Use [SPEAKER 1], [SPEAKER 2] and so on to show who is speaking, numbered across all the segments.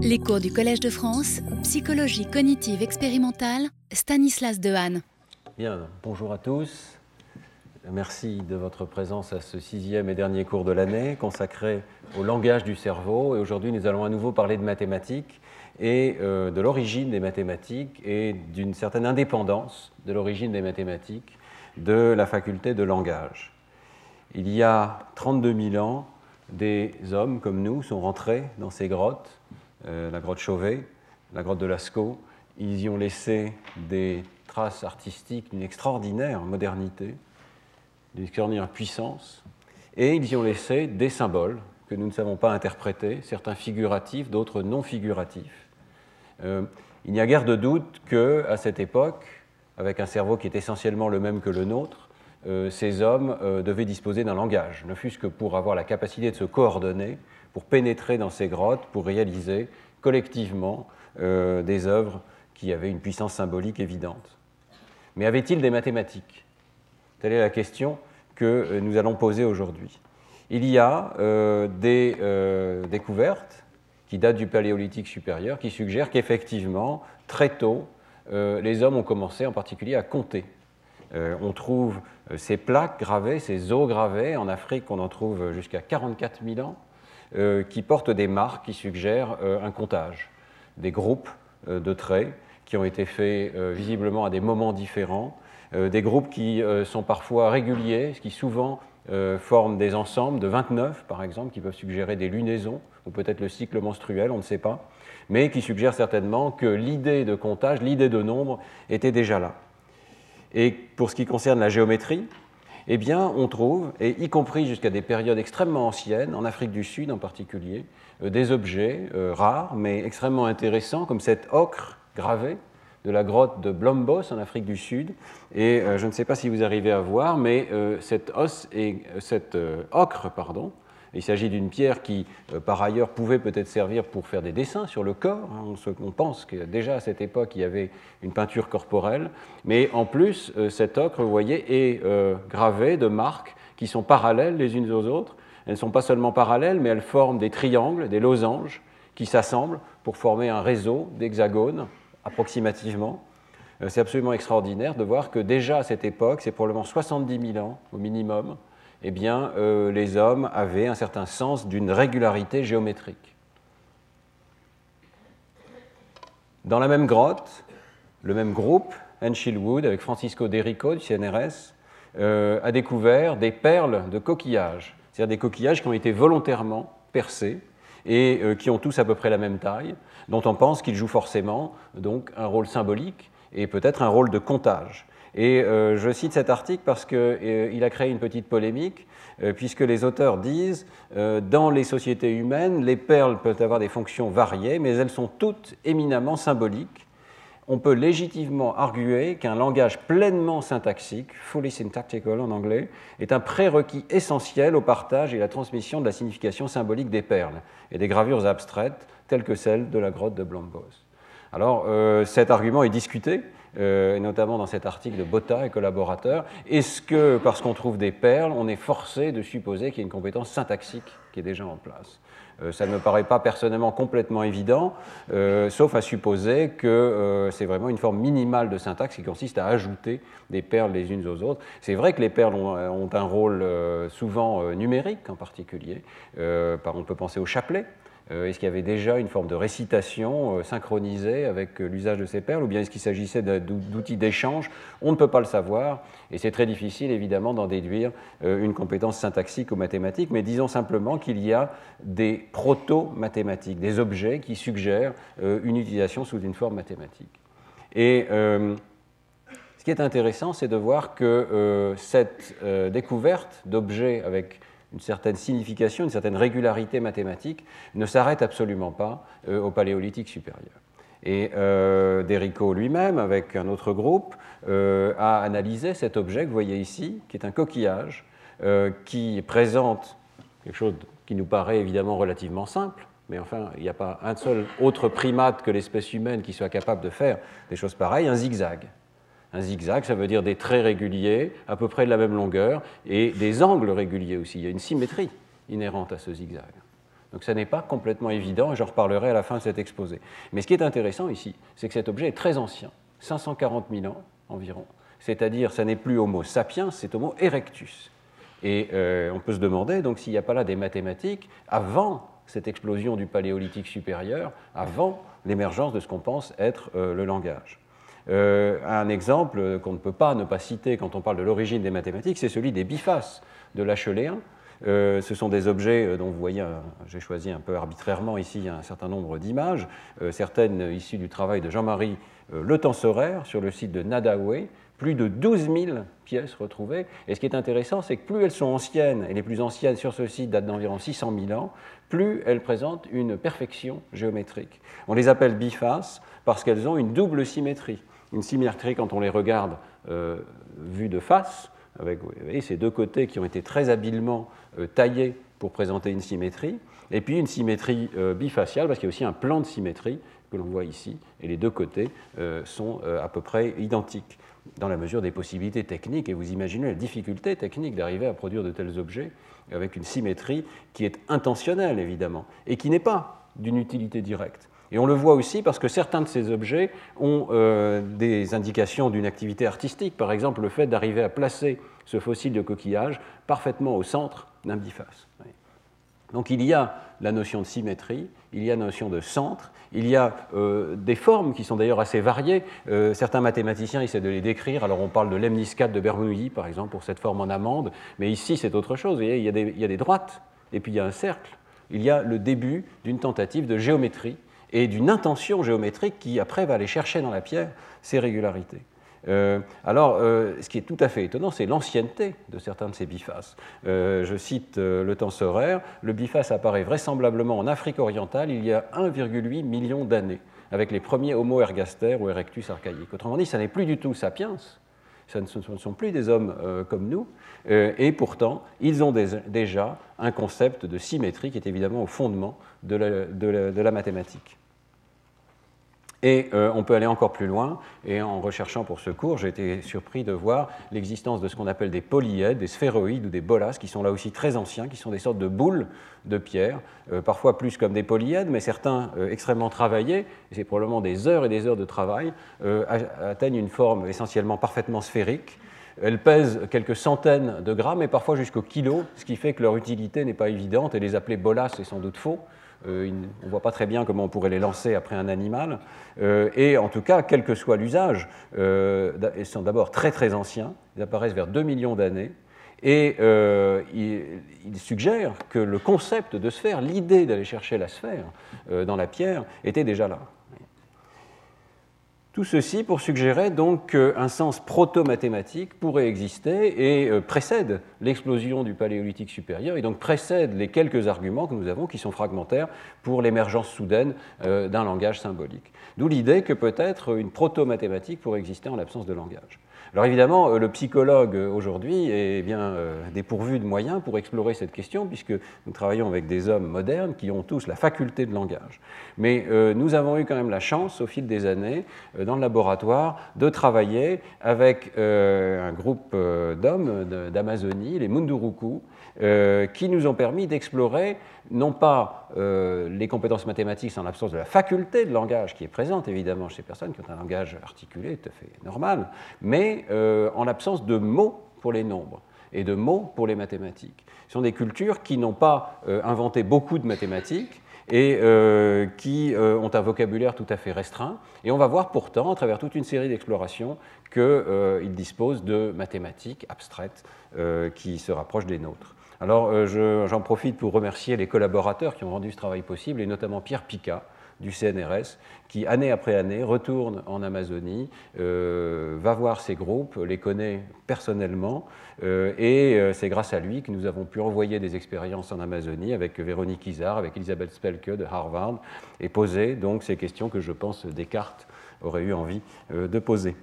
[SPEAKER 1] Les cours du Collège de France, psychologie cognitive expérimentale, Stanislas Dehaene.
[SPEAKER 2] Bien, bonjour à tous. Merci de votre présence à ce sixième et dernier cours de l'année consacré au langage du cerveau. Et aujourd'hui, nous allons à nouveau parler de mathématiques et euh, de l'origine des mathématiques et d'une certaine indépendance de l'origine des mathématiques de la faculté de langage. Il y a 32 000 ans, des hommes comme nous sont rentrés dans ces grottes, la grotte Chauvet, la grotte de Lascaux. Ils y ont laissé des traces artistiques d'une extraordinaire modernité, d'une extraordinaire puissance, et ils y ont laissé des symboles que nous ne savons pas interpréter, certains figuratifs, d'autres non figuratifs. Euh, il n'y a guère de doute qu'à cette époque, avec un cerveau qui est essentiellement le même que le nôtre, euh, ces hommes euh, devaient disposer d'un langage, ne fût-ce que pour avoir la capacité de se coordonner, pour pénétrer dans ces grottes, pour réaliser collectivement des œuvres qui avaient une puissance symbolique évidente. Mais avait-il des mathématiques? Telle est la question que nous allons poser aujourd'hui. Il y a des découvertes qui datent du Paléolithique supérieur, qui suggèrent qu'effectivement, très tôt, euh, les hommes ont commencé en particulier à compter. Euh, on trouve euh, ces plaques gravées, ces os gravés, en Afrique on en trouve jusqu'à 44 000 ans, qui portent des marques qui suggèrent un comptage, des groupes de traits qui ont été faits visiblement à des moments différents, des groupes qui sont parfois réguliers, qui souvent forment des ensembles de 29 par exemple, qui peuvent suggérer des lunaisons ou peut-être le cycle menstruel, on ne sait pas, mais qui suggère certainement que l'idée de comptage, l'idée de nombre était déjà là. Et pour ce qui concerne la géométrie, eh bien, on trouve, et y compris jusqu'à des périodes extrêmement anciennes, en Afrique du Sud en particulier, euh, des objets euh, rares mais extrêmement intéressants, comme cet ocre gravé de la grotte de Blombos en Afrique du Sud. Et euh, je ne sais pas si vous arrivez à voir, mais cet, os et, cet ocre pardon, il s'agit d'une pierre qui, euh, par ailleurs, pouvait peut-être servir pour faire des dessins sur le corps. Hein. On pense que déjà à cette époque, il y avait une peinture corporelle. Mais en plus, euh, cet ocre, vous voyez, est euh, gravé de marques qui sont parallèles les unes aux autres. Elles ne sont pas seulement parallèles, mais elles forment des triangles, des losanges, qui s'assemblent pour former un réseau d'hexagones, approximativement. C'est absolument extraordinaire de voir que déjà à cette époque, c'est probablement 70 000 ans au minimum, eh bien, euh, les hommes avaient un certain sens d'une régularité géométrique. Dans la même grotte, le même groupe, Wood, avec Francisco Derico du CNRS, euh, a découvert des perles de coquillages, c'est-à-dire des coquillages qui ont été volontairement percés et euh, qui ont tous à peu près la même taille, dont on pense qu'ils jouent forcément donc un rôle symbolique et peut-être un rôle de comptage. Et euh, je cite cet article parce qu'il euh, a créé une petite polémique, euh, puisque les auteurs disent dans les sociétés humaines, les perles peuvent avoir des fonctions variées, mais elles sont toutes éminemment symboliques. On peut légitimement arguer qu'un langage pleinement syntaxique, fully syntactical en anglais, est un prérequis essentiel au partage et la transmission de la signification symbolique des perles et des gravures abstraites telles que celles de la grotte de Blombos. Alors, cet argument est discuté, euh, et notamment dans cet article de Botta et collaborateurs, est-ce que parce qu'on trouve des perles, on est forcé de supposer qu'il y a une compétence syntaxique qui est déjà en place? Euh, ça ne me paraît pas personnellement complètement évident, euh, sauf à supposer que c'est vraiment une forme minimale de syntaxe qui consiste à ajouter des perles les unes aux autres. C'est vrai que les perles ont, ont un rôle souvent numérique en particulier. on peut penser au chapelet, est-ce qu'il y avait déjà une forme de récitation euh, synchronisée avec euh, l'usage de ces perles, ou bien est-ce qu'il s'agissait d'outils d'échange? On ne peut pas le savoir, et c'est très difficile évidemment d'en déduire une compétence syntaxique ou mathématique, mais disons simplement qu'il y a des proto-mathématiques, des objets qui suggèrent une utilisation sous une forme mathématique. Et ce qui est intéressant, c'est de voir que cette découverte d'objets avec une certaine signification, une certaine régularité mathématique, ne s'arrête absolument pas euh, au Paléolithique supérieur. Et euh, lui-même, avec un autre groupe, euh, a analysé cet objet que vous voyez ici, qui est un coquillage, qui présente quelque chose qui nous paraît évidemment relativement simple, mais enfin, il n'y a pas un seul autre primate que l'espèce humaine qui soit capable de faire des choses pareilles, un zigzag. Un zigzag, ça veut dire des traits réguliers, à peu près de la même longueur, et des angles réguliers aussi. Il y a une symétrie inhérente à ce zigzag. Donc ça n'est pas complètement évident, et j'en reparlerai à la fin de cet exposé. Mais ce qui est intéressant ici, c'est que cet objet est très ancien, 540 000 ans environ. C'est-à-dire, ça n'est plus Homo sapiens, c'est Homo erectus. Et euh, on peut se demander donc s'il n'y a pas là des mathématiques avant cette explosion du paléolithique supérieur, avant l'émergence de ce qu'on pense être euh, le langage. Euh, un exemple qu'on ne peut pas ne pas citer quand on parle de l'origine des mathématiques, c'est celui des bifaces de l'Acheléen. Euh, ce sont des objets dont vous voyez, j'ai choisi un peu arbitrairement ici un certain nombre d'images, certaines issues du travail de Jean-Marie Le Tensoraire sur le site de Nadaway, plus de 12 000 pièces retrouvées. Et ce qui est intéressant, c'est que plus elles sont anciennes, et les plus anciennes sur ce site datent d'environ 600 000 ans, plus elles présentent une perfection géométrique. On les appelle bifaces parce qu'elles ont une double symétrie. Une symétrie quand on les regarde euh, vues de face, avec ces deux côtés qui ont été très habilement euh, taillés pour présenter une symétrie, et puis une symétrie euh, bifaciale parce qu'il y a aussi un plan de symétrie que l'on voit ici, et les deux côtés euh, sont à peu près identiques dans la mesure des possibilités techniques, et vous imaginez la difficulté technique d'arriver à produire de tels objets avec une symétrie qui est intentionnelle, évidemment, et qui n'est pas d'une utilité directe. Et on le voit aussi parce que certains de ces objets ont euh, des indications d'une activité artistique, par exemple le fait d'arriver à placer ce fossile de coquillage parfaitement au centre d'un biface. Donc il y a la notion de symétrie, il y a la notion de centre, il y a euh, des formes qui sont d'ailleurs assez variées. Euh, certains mathématiciens essaient de les décrire. Alors on parle de lemniscate de Bernoulli, par exemple, pour cette forme en amande, mais ici c'est autre chose. il, y a des, il y a des droites, et puis il y a un cercle. Il y a le début d'une tentative de géométrie et d'une intention géométrique qui après va aller chercher dans la pierre ces régularités. Euh, alors, euh, ce qui est tout à fait étonnant, c'est l'ancienneté de certains de ces bifaces. Euh, je cite le tensoraire, le biface apparaît vraisemblablement en Afrique orientale il y a 1,8 million d'années, avec les premiers Homo ergaster ou erectus archaïques. Autrement dit, ça n'est plus du tout sapiens, ce ne sont plus des hommes comme nous, et pourtant, ils ont déjà un concept de symétrie qui est évidemment au fondement de la mathématique. Et euh, on peut aller encore plus loin, et en recherchant pour ce cours, j'ai été surpris de voir l'existence de ce qu'on appelle des polyèdres, des sphéroïdes ou des bolas, qui sont là aussi très anciens, qui sont des sortes de boules de pierre, euh, parfois plus comme des polyèdres, mais certains euh, extrêmement travaillés, et c'est probablement des heures et des heures de travail, atteignent une forme essentiellement parfaitement sphérique. Elles pèsent quelques centaines de grammes et parfois jusqu'au kilo, ce qui fait que leur utilité n'est pas évidente, et les appeler bolas, c'est sans doute faux. Euh, on ne voit pas très bien comment on pourrait les lancer après un animal. Euh, et en tout cas, quel que soit l'usage, euh, ils sont d'abord très très anciens, ils apparaissent vers 2 millions d'années. Et il, il, suggère que le concept de sphère, l'idée d'aller chercher la sphère dans la pierre, était déjà là. Tout ceci pour suggérer donc qu'un sens proto-mathématique pourrait exister et euh, précède l'explosion du paléolithique supérieur et donc précède les quelques arguments que nous avons qui sont fragmentaires pour l'émergence soudaine euh, d'un langage symbolique. D'où l'idée que peut-être une proto-mathématique pourrait exister en l'absence de langage. Alors évidemment, euh, le psychologue euh, aujourd'hui est bien euh, dépourvu de moyens pour explorer cette question, puisque nous travaillons avec des hommes modernes qui ont tous la faculté de langage. Mais nous avons eu quand même la chance, au fil des années, dans le laboratoire, de travailler avec un groupe d'hommes d'Amazonie, les Munduruku, qui nous ont permis d'explorer non pas euh, les compétences mathématiques en l'absence de la faculté de langage qui est présente évidemment chez ces personnes qui ont un langage articulé tout à fait normal, mais euh, en l'absence de mots pour les nombres et de mots pour les mathématiques. Ce sont des cultures qui n'ont pas euh, inventé beaucoup de mathématiques et qui ont un vocabulaire tout à fait restreint. Et on va voir pourtant, à travers toute une série d'explorations, qu'ils disposent de mathématiques abstraites qui se rapprochent des nôtres. Alors euh, j'en profite pour remercier les collaborateurs qui ont rendu ce travail possible, et notamment Pierre Pica du CNRS, qui année après année retourne en Amazonie, euh, va voir ces groupes, les connaît personnellement, euh, et c'est grâce à lui que nous avons pu envoyer des expériences en Amazonie avec Véronique Isard, avec Elisabeth Spelke de Harvard, et poser donc ces questions que je pense Descartes aurait eu envie de poser.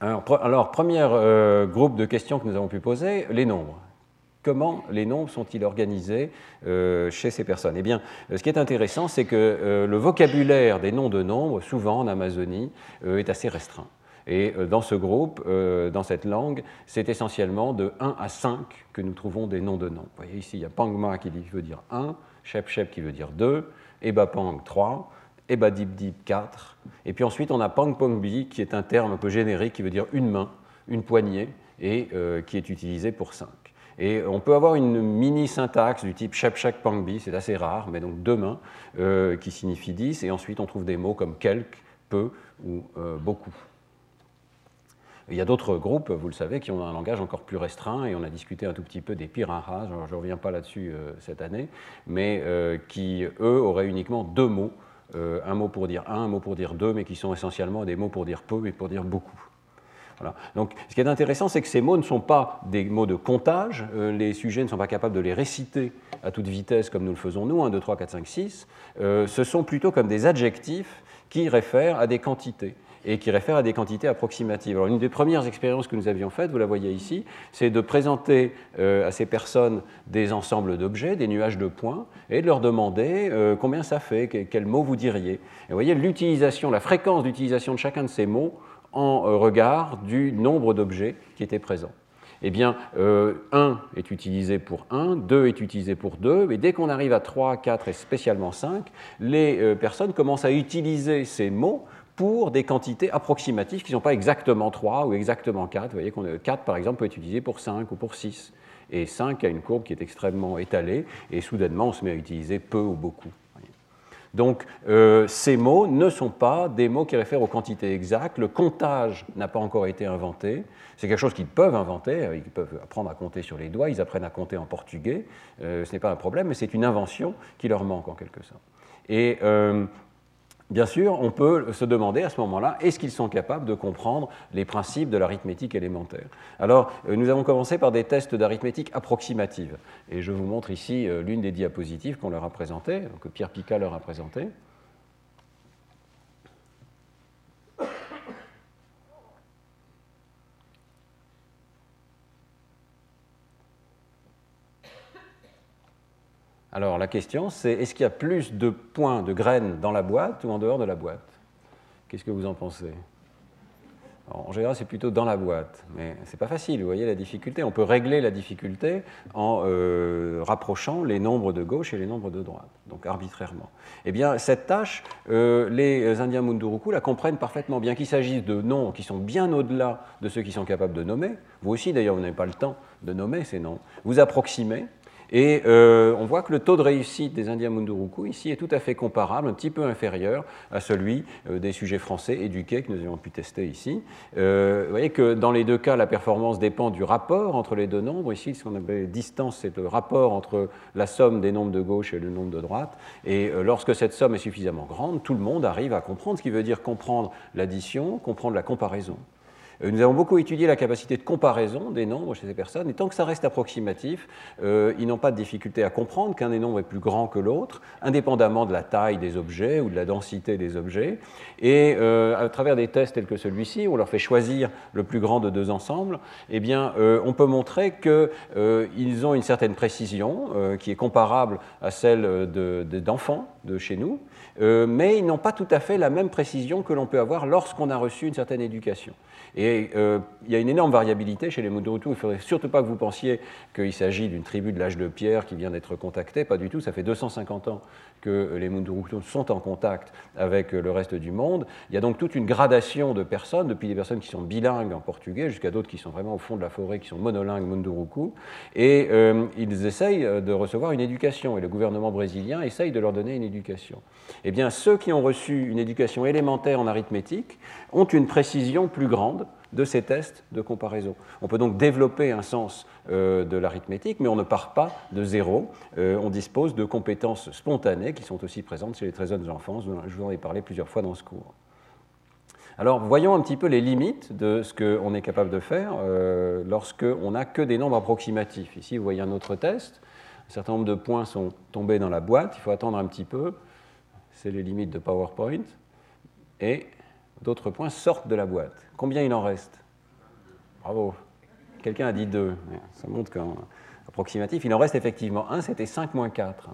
[SPEAKER 2] Alors, alors premier groupe de questions que nous avons pu poser, les nombres. Comment les nombres sont-ils organisés euh, chez ces personnes Eh bien, euh, ce qui est intéressant, c'est que euh, le vocabulaire des noms de nombres, souvent en Amazonie, est assez restreint. Et dans ce groupe, dans cette langue, c'est essentiellement de 1 à 5 que nous trouvons des noms de noms. Vous voyez ici, il y a Pangma qui veut dire 1, Shep Shep qui veut dire 2, Eba Pang 3, Eba Dip Dip 4, et puis ensuite on a Pang Pong Bi qui est un terme un peu générique qui veut dire une main, une poignée, et qui est utilisé pour 5. Et on peut avoir une mini-syntaxe du type Shep Shep Pang Bi, c'est assez rare, mais donc deux mains, euh, qui signifie 10, et ensuite on trouve des mots comme quelque, peu ou euh, beaucoup. Il y a d'autres groupes, vous le savez, qui ont un langage encore plus restreint, et on a discuté un tout petit peu des piranhas, je ne reviens pas là-dessus euh, cette année, mais qui, eux, auraient uniquement deux mots, un mot pour dire un, un mot pour dire deux, mais qui sont essentiellement des mots pour dire peu et pour dire beaucoup. Donc, ce qui est intéressant, c'est que ces mots ne sont pas des mots de comptage, les sujets ne sont pas capables de les réciter à toute vitesse comme nous le faisons nous, 1, 2, 3, 4, 5, 6, ce sont plutôt comme des adjectifs qui réfèrent à des quantités et qui réfère à des quantités approximatives. Alors, une des premières expériences que nous avions faites, vous la voyez ici, c'est de présenter euh, à ces personnes des ensembles d'objets, des nuages de points, et de leur demander euh, combien ça fait, quel, mot vous diriez. Et vous voyez l'utilisation, la fréquence d'utilisation de chacun de ces mots en euh, regard du nombre d'objets qui étaient présents. Eh bien, 1 est utilisé pour 1, 2 est utilisé pour 2, et dès qu'on arrive à 3, 4 et spécialement 5, les personnes commencent à utiliser ces mots pour des quantités approximatives qui ne sont pas exactement 3 ou exactement 4. Vous voyez qu'on 4, par exemple, peut être utilisé pour 5 ou pour 6. Et 5 a une courbe qui est extrêmement étalée, et soudainement, on se met à utiliser peu ou beaucoup. Donc, euh, ces mots ne sont pas des mots qui réfèrent aux quantités exactes. Le comptage n'a pas encore été inventé. C'est quelque chose qu'ils peuvent inventer. Ils peuvent apprendre à compter sur les doigts. Ils apprennent à compter en portugais. Euh, ce n'est pas un problème, mais c'est une invention qui leur manque en quelque sorte. Et euh, Bien sûr, on peut se demander à ce moment-là, est-ce qu'ils sont capables de comprendre les principes de l'arithmétique élémentaire? Alors, euh, nous avons commencé par des tests d'arithmétique approximative. Et je vous montre ici euh, l'une des diapositives qu'on leur a présentées, que Pierre Picard leur a présentées. Alors la question, c'est est-ce qu'il y a plus de points de graines dans la boîte ou en dehors de la boîte? Qu'est-ce que vous en pensez? En général, c'est plutôt dans la boîte, mais ce n'est pas facile, vous voyez la difficulté. On peut régler la difficulté en euh, rapprochant les nombres de gauche et les nombres de droite, donc arbitrairement. Eh bien, cette tâche, euh, les Indiens Munduruku la comprennent parfaitement, bien qu'il s'agisse de noms qui sont bien au-delà de ceux qui sont capables de nommer. Vous aussi, d'ailleurs, vous n'avez pas le temps de nommer ces noms. Vous approximez, et euh, on voit que le taux de réussite des Indiens Munduruku ici est tout à fait comparable, un petit peu inférieur à celui euh, des sujets français éduqués que nous avons pu tester ici. Euh, vous voyez que dans les deux cas, la performance dépend du rapport entre les deux nombres. Ici, ce qu'on appelle distance, c'est le rapport entre la somme des nombres de gauche et le nombre de droite. Et lorsque cette somme est suffisamment grande, tout le monde arrive à comprendre, ce qui veut dire comprendre l'addition, comprendre la comparaison. Euh, nous avons beaucoup étudié la capacité de comparaison des nombres chez ces personnes, et tant que ça reste approximatif, euh, ils n'ont pas de difficulté à comprendre qu'un des nombres est plus grand que l'autre, indépendamment de la taille des objets ou de la densité des objets. Et euh, à travers des tests tels que celui-ci, où on leur fait choisir le plus grand de deux ensembles, eh bien, on peut montrer qu'ils ont une certaine précision qui est comparable à celle d'enfants de, de, chez nous, mais ils n'ont pas tout à fait la même précision que l'on peut avoir lorsqu'on a reçu une certaine éducation. Et euh, il y a une énorme variabilité chez les Munduruku. Il ne faudrait surtout pas que vous pensiez qu'il s'agit d'une tribu de l'âge de pierre qui vient d'être contactée. Pas du tout. Ça fait 250 ans que les Munduruku sont en contact avec le reste du monde. Il y a donc toute une gradation de personnes, depuis des personnes qui sont bilingues en portugais jusqu'à d'autres qui sont vraiment au fond de la forêt, qui sont monolingues Munduruku. Et euh, ils essayent de recevoir une éducation. Et le gouvernement brésilien essaye de leur donner une éducation. Eh bien, ceux qui ont reçu une éducation élémentaire en arithmétique ont une précision plus grande de ces tests de comparaison. On peut donc développer un sens euh, de l'arithmétique, mais on ne part pas de zéro. Euh, on dispose de compétences spontanées qui sont aussi présentes chez les très jeunes enfants. Je vous en ai parlé plusieurs fois dans ce cours. Alors, voyons un petit peu les limites de ce qu'on est capable de faire euh, lorsqu'on n'a que des nombres approximatifs. Ici, vous voyez un autre test. Un certain nombre de points sont tombés dans la boîte. Il faut attendre un petit peu. C'est les limites de PowerPoint. Et d'autres points sortent de la boîte. Combien il en reste? Bravo. Quelqu'un a dit 2. Ça montre qu'en approximatif, il en reste effectivement 1, c'était 5 moins 4.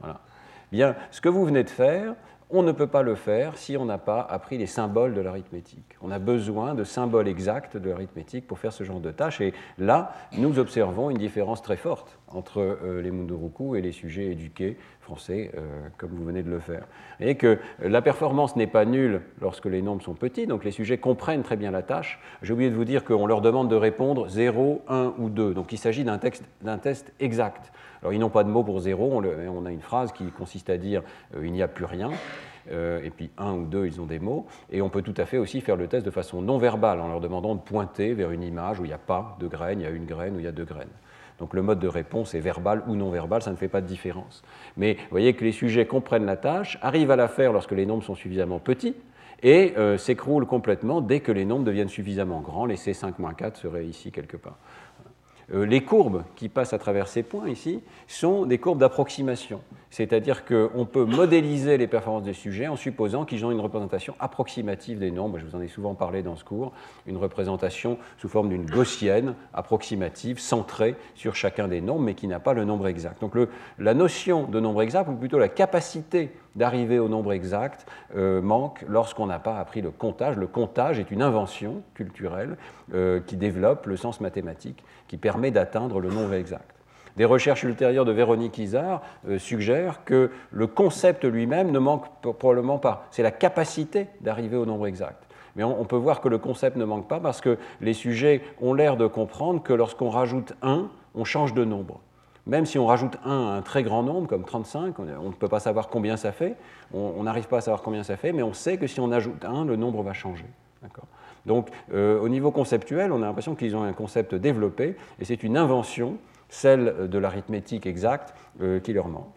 [SPEAKER 2] Voilà. Bien, ce que vous venez de faire, on ne peut pas le faire si on n'a pas appris les symboles de l'arithmétique. On a besoin de symboles exacts de l'arithmétique pour faire ce genre de tâches. Et là, nous observons une différence très forte entre euh, les Munduruku et les sujets éduqués français, euh, comme vous venez de le faire. Voyez que la performance n'est pas nulle lorsque les nombres sont petits, donc les sujets comprennent très bien la tâche. J'ai oublié de vous dire qu'on leur demande de répondre 0, 1 ou 2. Donc il s'agit d'un test exact. Alors ils n'ont pas de mot pour 0, on, a une phrase qui consiste à dire euh, il n'y a plus rien. Euh, et puis un ou deux, ils ont des mots. Et on peut tout à fait aussi faire le test de façon non verbale, en leur demandant de pointer vers une image où il n'y a pas de graine, il y a une graine ou il y a deux graines. Donc le mode de réponse est verbal ou non verbal, ça ne fait pas de différence. Mais vous voyez que les sujets comprennent la tâche, arrivent à la faire lorsque les nombres sont suffisamment petits, et euh, s'écroulent complètement dès que les nombres deviennent suffisamment grands. Les C5-4 seraient ici quelque part. Euh, les courbes qui passent à travers ces points ici sont des courbes d'approximation. C'est-à-dire qu'on peut modéliser les performances des sujets en supposant qu'ils ont une représentation approximative des nombres. Je vous en ai souvent parlé dans ce cours. Une représentation sous forme d'une gaussienne approximative, centrée sur chacun des nombres, mais qui n'a pas le nombre exact. Donc la notion de nombre exact, ou plutôt la capacité d'arriver au nombre exact euh, manque lorsqu'on n'a pas appris le comptage. Le comptage est une invention culturelle euh, qui développe le sens mathématique, qui permet d'atteindre le nombre exact. Des recherches ultérieures de Véronique Isard euh, suggèrent que le concept lui-même ne manque probablement pas. C'est la capacité d'arriver au nombre exact. Mais on, peut voir que le concept ne manque pas parce que les sujets ont l'air de comprendre que lorsqu'on rajoute 1, on change de nombre. Même si on rajoute 1 à un très grand nombre, comme 35, on ne peut pas savoir combien ça fait, on n'arrive pas à savoir combien ça fait, mais on sait que si on ajoute 1, le nombre va changer. Donc, euh, au niveau conceptuel, on a l'impression qu'ils ont un concept développé, et c'est une invention, celle de l'arithmétique exacte, euh, qui leur manque.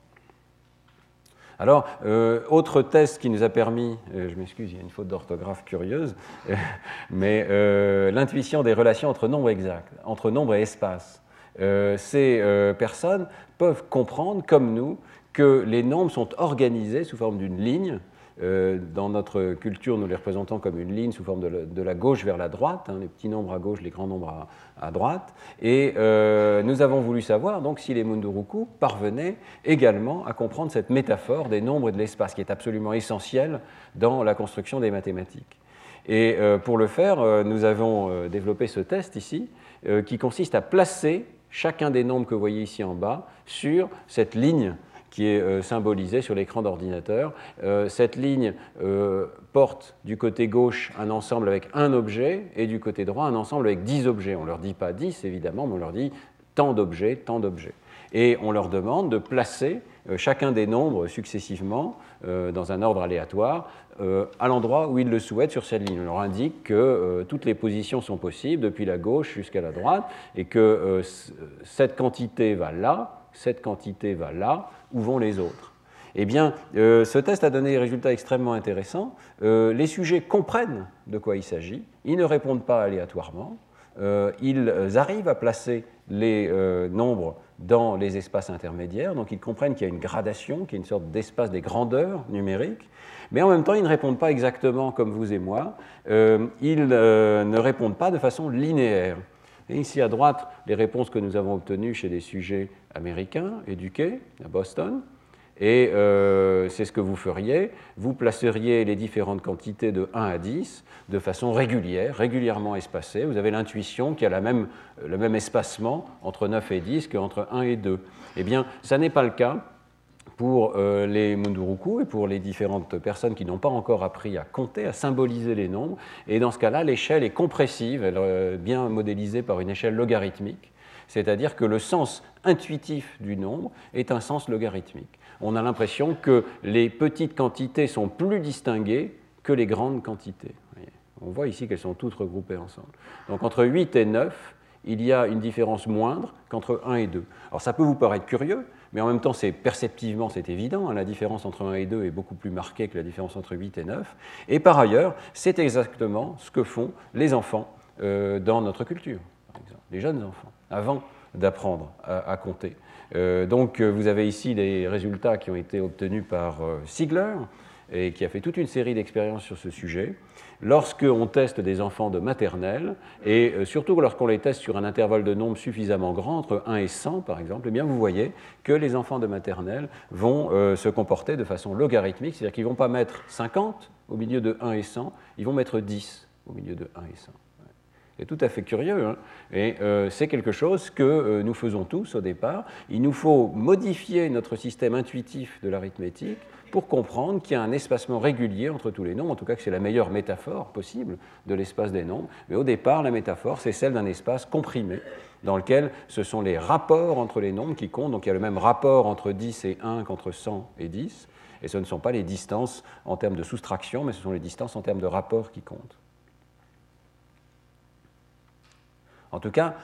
[SPEAKER 2] Alors, euh, autre test qui nous a permis, je m'excuse, il y a une faute d'orthographe curieuse, mais l'intuition des relations entre nombres exacts, entre nombre et espace. Ces personnes peuvent comprendre, comme nous, que les nombres sont organisés sous forme d'une ligne. Euh, dans notre culture, nous les représentons comme une ligne sous forme de la, gauche vers la droite, hein, les petits nombres à gauche, les grands nombres à, droite. Et nous avons voulu savoir donc si les Munduruku parvenaient également à comprendre cette métaphore des nombres et de l'espace, qui est absolument essentielle dans la construction des mathématiques. Et pour le faire, nous avons développé ce test ici, qui consiste à placer chacun des nombres que vous voyez ici en bas sur cette ligne qui est euh, symbolisée sur l'écran d'ordinateur. Euh, cette ligne euh, porte du côté gauche un ensemble avec un objet et du côté droit un ensemble avec 10 objets. On ne leur dit pas 10 évidemment, mais on leur dit tant d'objets, tant d'objets. Et on leur demande de placer chacun des nombres successivement dans un ordre aléatoire à l'endroit où il le souhaite sur cette ligne. On leur indique que toutes les positions sont possibles, depuis la gauche jusqu'à la droite, et que cette quantité va là, cette quantité va là, où vont les autres eh bien, ce test a donné des résultats extrêmement intéressants. les sujets comprennent de quoi il s'agit, ils ne répondent pas aléatoirement, ils arrivent à placer les nombres dans les espaces intermédiaires, donc ils comprennent qu'il y a une gradation, qu'il y a une sorte d'espace des grandeurs numériques, mais en même temps, ils ne répondent pas exactement comme vous et moi. Euh, ils euh, ne répondent pas de façon linéaire. Et ici à droite, les réponses que nous avons obtenues chez des sujets américains éduqués à Boston. Et euh, c'est ce que vous feriez. Vous placeriez les différentes quantités de 1 à 10 de façon régulière, régulièrement espacée. Vous avez l'intuition qu'il y a le même espacement entre 9 et 10 qu'entre 1 et 2. Eh bien, ça n'est pas le cas pour euh, les Munduruku et pour les différentes personnes qui n'ont pas encore appris à compter, à symboliser les nombres. Et dans ce cas-là, l'échelle est compressive, elle est euh, bien modélisée par une échelle logarithmique, c'est-à-dire que le sens intuitif du nombre est un sens logarithmique. On a l'impression que les petites quantités sont plus distinguées que les grandes quantités. On voit ici qu'elles sont toutes regroupées ensemble. Donc entre 8 et 9, il y a une différence moindre qu'entre 1 et 2. Alors ça peut vous paraître curieux, mais en même temps, c'est perceptivement, c'est évident, hein, la différence entre 1 et 2 est beaucoup plus marquée que la différence entre 8 et 9. Et par ailleurs, c'est exactement ce que font les enfants euh, dans notre culture, par exemple, les jeunes enfants, avant d'apprendre à, compter. Euh, donc, euh, vous avez ici les résultats qui ont été obtenus par Sigler. et qui a fait toute une série d'expériences sur ce sujet. Lorsqu'on teste des enfants de maternelle, et euh, surtout lorsqu'on les teste sur un intervalle de nombre suffisamment grand, entre 1 et 100 par exemple, eh bien vous voyez que les enfants de maternelle vont euh, se comporter de façon logarithmique, c'est-à-dire qu'ils ne vont pas mettre 50 au milieu de 1 et 100, ils vont mettre 10 au milieu de 1 et 100. C'est tout à fait curieux. Hein. et euh, c'est quelque chose que nous faisons tous au départ. Il nous faut modifier notre système intuitif de l'arithmétique pour comprendre qu'il y a un espacement régulier entre tous les nombres, en tout cas que c'est la meilleure métaphore possible de l'espace des nombres. Mais au départ, la métaphore, c'est celle d'un espace comprimé, dans lequel ce sont les rapports entre les nombres qui comptent. Donc il y a le même rapport entre 10 et 1 qu'entre 100 et 10. Et ce ne sont pas les distances en termes de soustraction, mais ce sont les distances en termes de rapport qui comptent. En tout cas,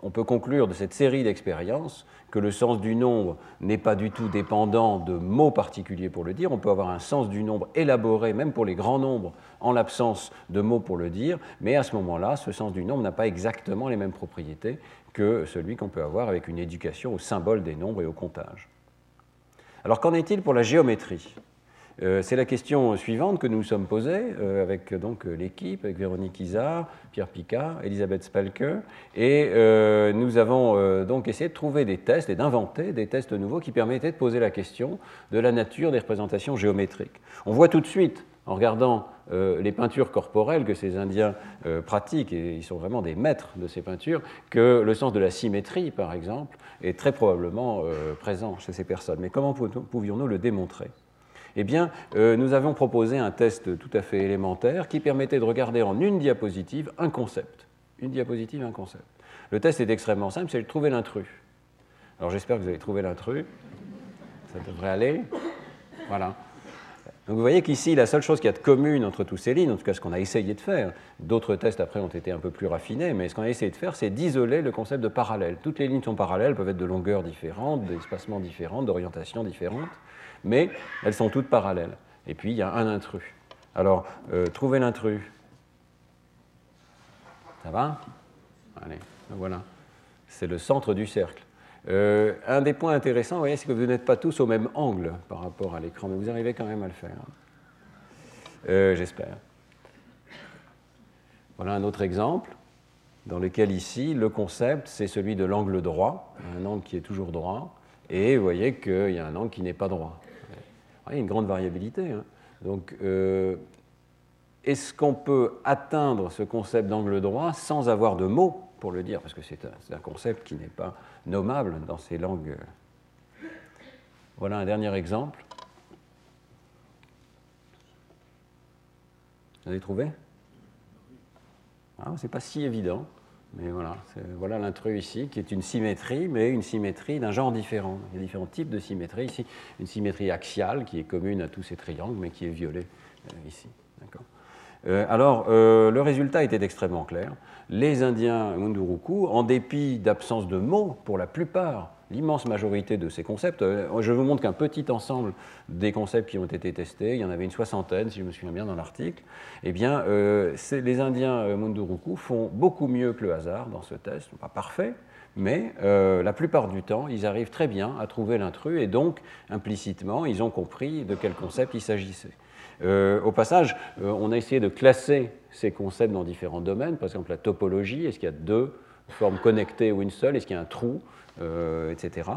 [SPEAKER 2] on peut conclure de cette série d'expériences que le sens du nombre n'est pas du tout dépendant de mots particuliers pour le dire. On peut avoir un sens du nombre élaboré, même pour les grands nombres, en l'absence de mots pour le dire, mais à ce moment-là, ce sens du nombre n'a pas exactement les mêmes propriétés que celui qu'on peut avoir avec une éducation au symbole des nombres et au comptage. Alors qu'en est-il pour la géométrie? Euh, c'est la question suivante que nous nous sommes posée euh, avec donc l'équipe, avec Véronique Isard, Pierre Picard, Elisabeth Spalke, et euh, nous avons donc essayé de trouver des tests et d'inventer des tests nouveaux qui permettaient de poser la question de la nature des représentations géométriques. On voit tout de suite, en regardant les peintures corporelles que ces Indiens pratiquent, et ils sont vraiment des maîtres de ces peintures, que le sens de la symétrie, par exemple, est très probablement présent chez ces personnes. Mais comment pouvions-nous le démontrer? Eh bien, euh, nous avons proposé un test tout à fait élémentaire qui permettait de regarder en une diapositive un concept. Une diapositive, un concept. Le test est extrêmement simple, c'est de trouver l'intrus. Alors j'espère que vous avez trouvé l'intrus. Ça devrait aller. Voilà. Donc vous voyez qu'ici, la seule chose qu'il y a de commune entre tous ces lignes, en tout cas ce qu'on a essayé de faire, d'autres tests après ont été un peu plus raffinés, mais ce qu'on a essayé de faire, c'est d'isoler le concept de parallèle. Toutes les lignes sont parallèles, peuvent être de longueur différente, d'espacement différent, d'orientation différente mais elles sont toutes parallèles. Et puis il y a un intrus. Alors, euh, trouver l'intrus. Ça va? Allez, voilà. C'est le centre du cercle. Euh, un des points intéressants, vous voyez, c'est que vous n'êtes pas tous au même angle par rapport à l'écran, mais vous arrivez quand même à le faire. Euh, j'espère. Voilà un autre exemple dans lequel ici, le concept, c'est celui de l'angle droit, un angle qui est toujours droit, et vous voyez qu'il y a un angle qui n'est pas droit. Il y a une grande variabilité. Hein. Donc, euh, est-ce qu'on peut atteindre ce concept d'angle droit sans avoir de mots pour le dire? Parce que c'est un, concept qui n'est pas nommable dans ces langues. Voilà un dernier exemple. Vous avez trouvé? Ah, Ce n'est pas si évident. Mais voilà, voilà l'intrus ici, qui est une symétrie, mais une symétrie d'un genre différent. Il y a différents types de symétrie ici. Une symétrie axiale, qui est commune à tous ces triangles, mais qui est violée euh, ici. Euh, alors, euh, le résultat était extrêmement clair. Les Indiens Munduruku, en dépit d'absence de mots pour la plupart l'immense majorité de ces concepts. Euh, je vous montre qu'un petit ensemble des concepts qui ont été testés, il y en avait une soixantaine, si je me souviens bien, dans l'article, eh bien, euh, les Indiens euh, Munduruku font beaucoup mieux que le hasard dans ce test, pas parfait, mais la plupart du temps, ils arrivent très bien à trouver l'intrus et donc, implicitement, ils ont compris de quel concept il s'agissait. au passage, on a essayé de classer ces concepts dans différents domaines, par exemple la topologie, est-ce qu'il y a deux formes connectées ou une seule, est-ce qu'il y a un trou? Etc.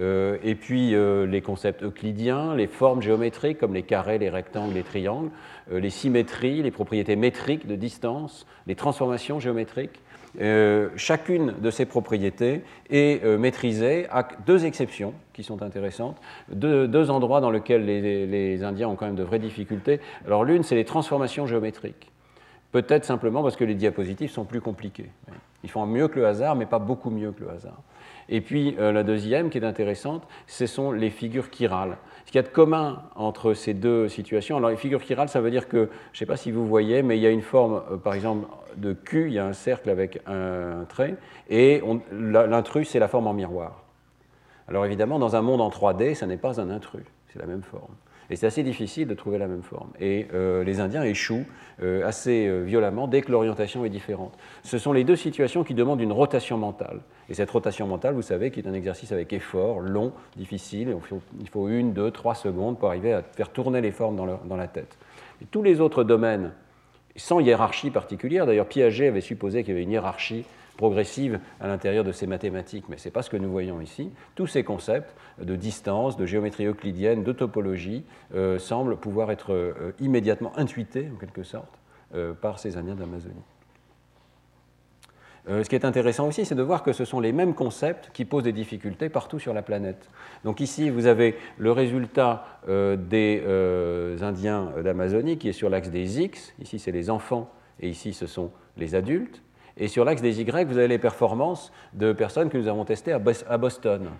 [SPEAKER 2] Euh, et puis euh, les concepts euclidiens, les formes géométriques comme les carrés, les rectangles, les triangles, les symétries, les propriétés métriques de distance, les transformations géométriques. chacune de ces propriétés est maîtrisée à deux exceptions qui sont intéressantes, deux, endroits dans lesquels les, les, Indiens ont quand même de vraies difficultés. Alors l'une, c'est les transformations géométriques. Peut-être simplement parce que les diapositives sont plus compliquées. Ils font mieux que le hasard, mais pas beaucoup mieux que le hasard. Et puis euh, la deuxième, qui est intéressante, ce sont les figures chirales. Ce qu'il y a de commun entre ces deux situations, alors les figures chirales, ça veut dire que, je ne sais pas si vous voyez, mais il y a une forme, euh, par exemple, de Q, il y a un cercle avec un, trait, et l'intrus, c'est la forme en miroir. Alors évidemment, dans un monde en 3D, ça n'est pas un intrus, c'est la même forme. Et c'est assez difficile de trouver la même forme. Et euh, les Indiens échouent euh, assez euh, violemment dès que l'orientation est différente. Ce sont les deux situations qui demandent une rotation mentale. Et cette rotation mentale, vous savez, qui est un exercice avec effort, long, difficile. Il faut, une, deux, trois secondes pour arriver à faire tourner les formes dans, la tête. Et tous les autres domaines, sans hiérarchie particulière, d'ailleurs Piaget avait supposé qu'il y avait une hiérarchie progressive à l'intérieur de ces mathématiques, mais ce n'est pas ce que nous voyons ici. Tous ces concepts de distance, de géométrie euclidienne, de topologie euh, semblent pouvoir être euh, immédiatement intuités, en quelque sorte, euh, par ces Indiens d'Amazonie. ce qui est intéressant aussi, c'est de voir que ce sont les mêmes concepts qui posent des difficultés partout sur la planète. Donc ici, vous avez le résultat des Indiens d'Amazonie qui est sur l'axe des X. Ici, c'est les enfants et ici, ce sont les adultes. Et sur l'axe des Y, vous avez les performances de personnes que nous avons testées à Boston.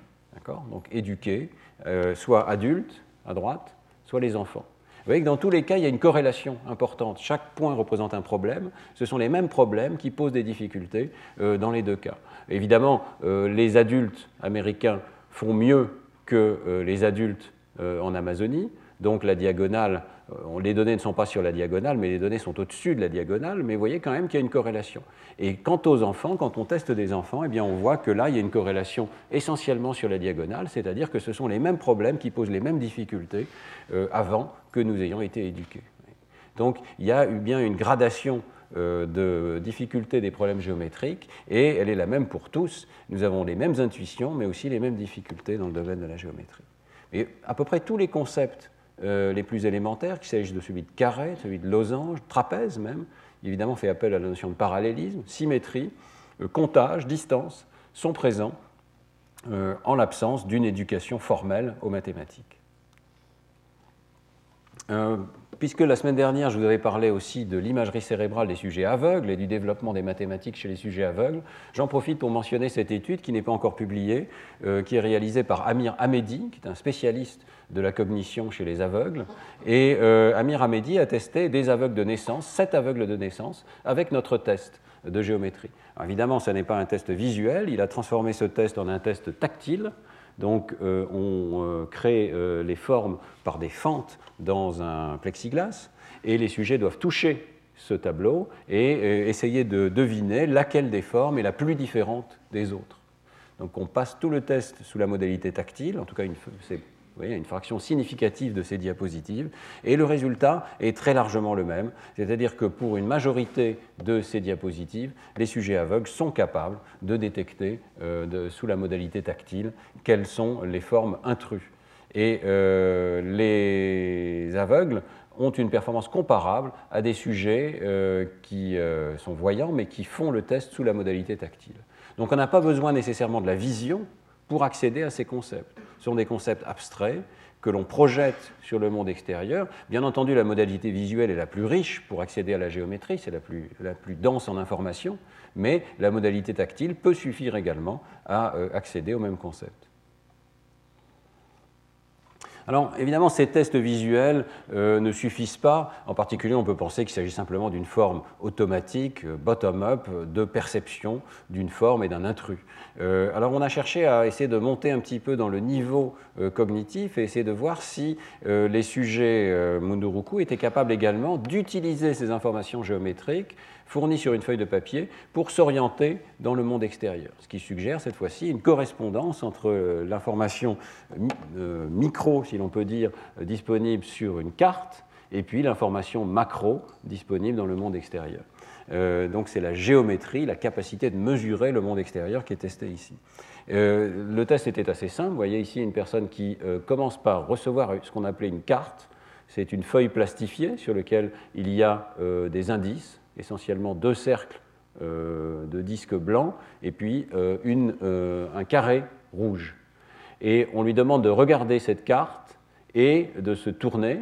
[SPEAKER 2] Donc éduquées, euh, soit adultes à droite, soit les enfants. Vous voyez que dans tous les cas, il y a une corrélation importante. Chaque point représente un problème. Ce sont les mêmes problèmes qui posent des difficultés euh, dans les deux cas. Évidemment, euh, les adultes américains font mieux que les adultes en Amazonie. Donc la diagonale les données ne sont pas sur la diagonale, mais les données sont au-dessus de la diagonale, mais vous voyez quand même qu'il y a une corrélation. Et quant aux enfants, quand on teste des enfants, eh bien on voit que là, il y a une corrélation essentiellement sur la diagonale, c'est-à-dire que ce sont les mêmes problèmes qui posent les mêmes difficultés euh, avant que nous ayons été éduqués. Donc il y a eu bien une gradation euh, de difficulté des problèmes géométriques, et elle est la même pour tous. Nous avons les mêmes intuitions, mais aussi les mêmes difficultés dans le domaine de la géométrie. Et à peu près tous les concepts euh, les plus élémentaires, qu'il s'agisse de celui de carré, celui de losange, trapèze même, évidemment fait appel à la notion de parallélisme, symétrie, euh, comptage, distance, sont présents euh, en l'absence d'une éducation formelle aux mathématiques. Puisque la semaine dernière, je vous avais parlé aussi de l'imagerie cérébrale des sujets aveugles et du développement des mathématiques chez les sujets aveugles, j'en profite pour mentionner cette étude qui n'est pas encore publiée, qui est réalisée par Amir Hamedi, qui est un spécialiste de la cognition chez les aveugles. Et euh, Amir Hamedi a testé des aveugles de naissance, sept aveugles de naissance, avec notre test de géométrie. évidemment, ce n'est pas un test visuel, il a transformé ce test en un test tactile. Donc euh, on euh, crée les formes par des fentes dans un plexiglas et les sujets doivent toucher ce tableau et essayer de deviner laquelle des formes est la plus différente des autres. Donc on passe tout le test sous la modalité tactile, en tout cas c'est vous voyez, une fraction significative de ces diapositives, et le résultat est très largement le même, c'est-à-dire que pour une majorité de ces diapositives, les sujets aveugles sont capables de détecter euh, sous la modalité tactile quelles sont les formes intrus. Et euh, les aveugles ont une performance comparable à des sujets euh, qui sont voyants mais qui font le test sous la modalité tactile. Donc on n'a pas besoin nécessairement de la vision pour accéder à ces concepts. Sont des concepts abstraits que l'on projette sur le monde extérieur. Bien entendu, la modalité visuelle est la plus riche pour accéder à la géométrie, c'est la plus, dense en informations, mais la modalité tactile peut suffire également à euh, accéder au même concept. Alors évidemment, ces tests visuels euh, ne suffisent pas. En particulier, on peut penser qu'il s'agit simplement d'une forme automatique, euh, bottom-up, de perception d'une forme et d'un intrus. Euh, alors on a cherché à essayer de monter un petit peu dans le niveau cognitif et essayer de voir si les sujets Munduruku étaient capables également d'utiliser ces informations géométriques fournis sur une feuille de papier pour s'orienter dans le monde extérieur. Ce qui suggère cette fois-ci une correspondance entre euh, l'information euh, micro, si l'on peut dire, euh, disponible sur une carte et puis l'information macro disponible dans le monde extérieur. donc c'est la géométrie, la capacité de mesurer le monde extérieur qui est testée ici. le test était assez simple. Vous voyez ici une personne qui commence par recevoir ce qu'on appelait une carte. C'est une feuille plastifiée sur laquelle il y a des indices, essentiellement deux cercles euh, de disques blancs et puis euh, une, euh, un carré rouge. Et on lui demande de regarder cette carte et de se tourner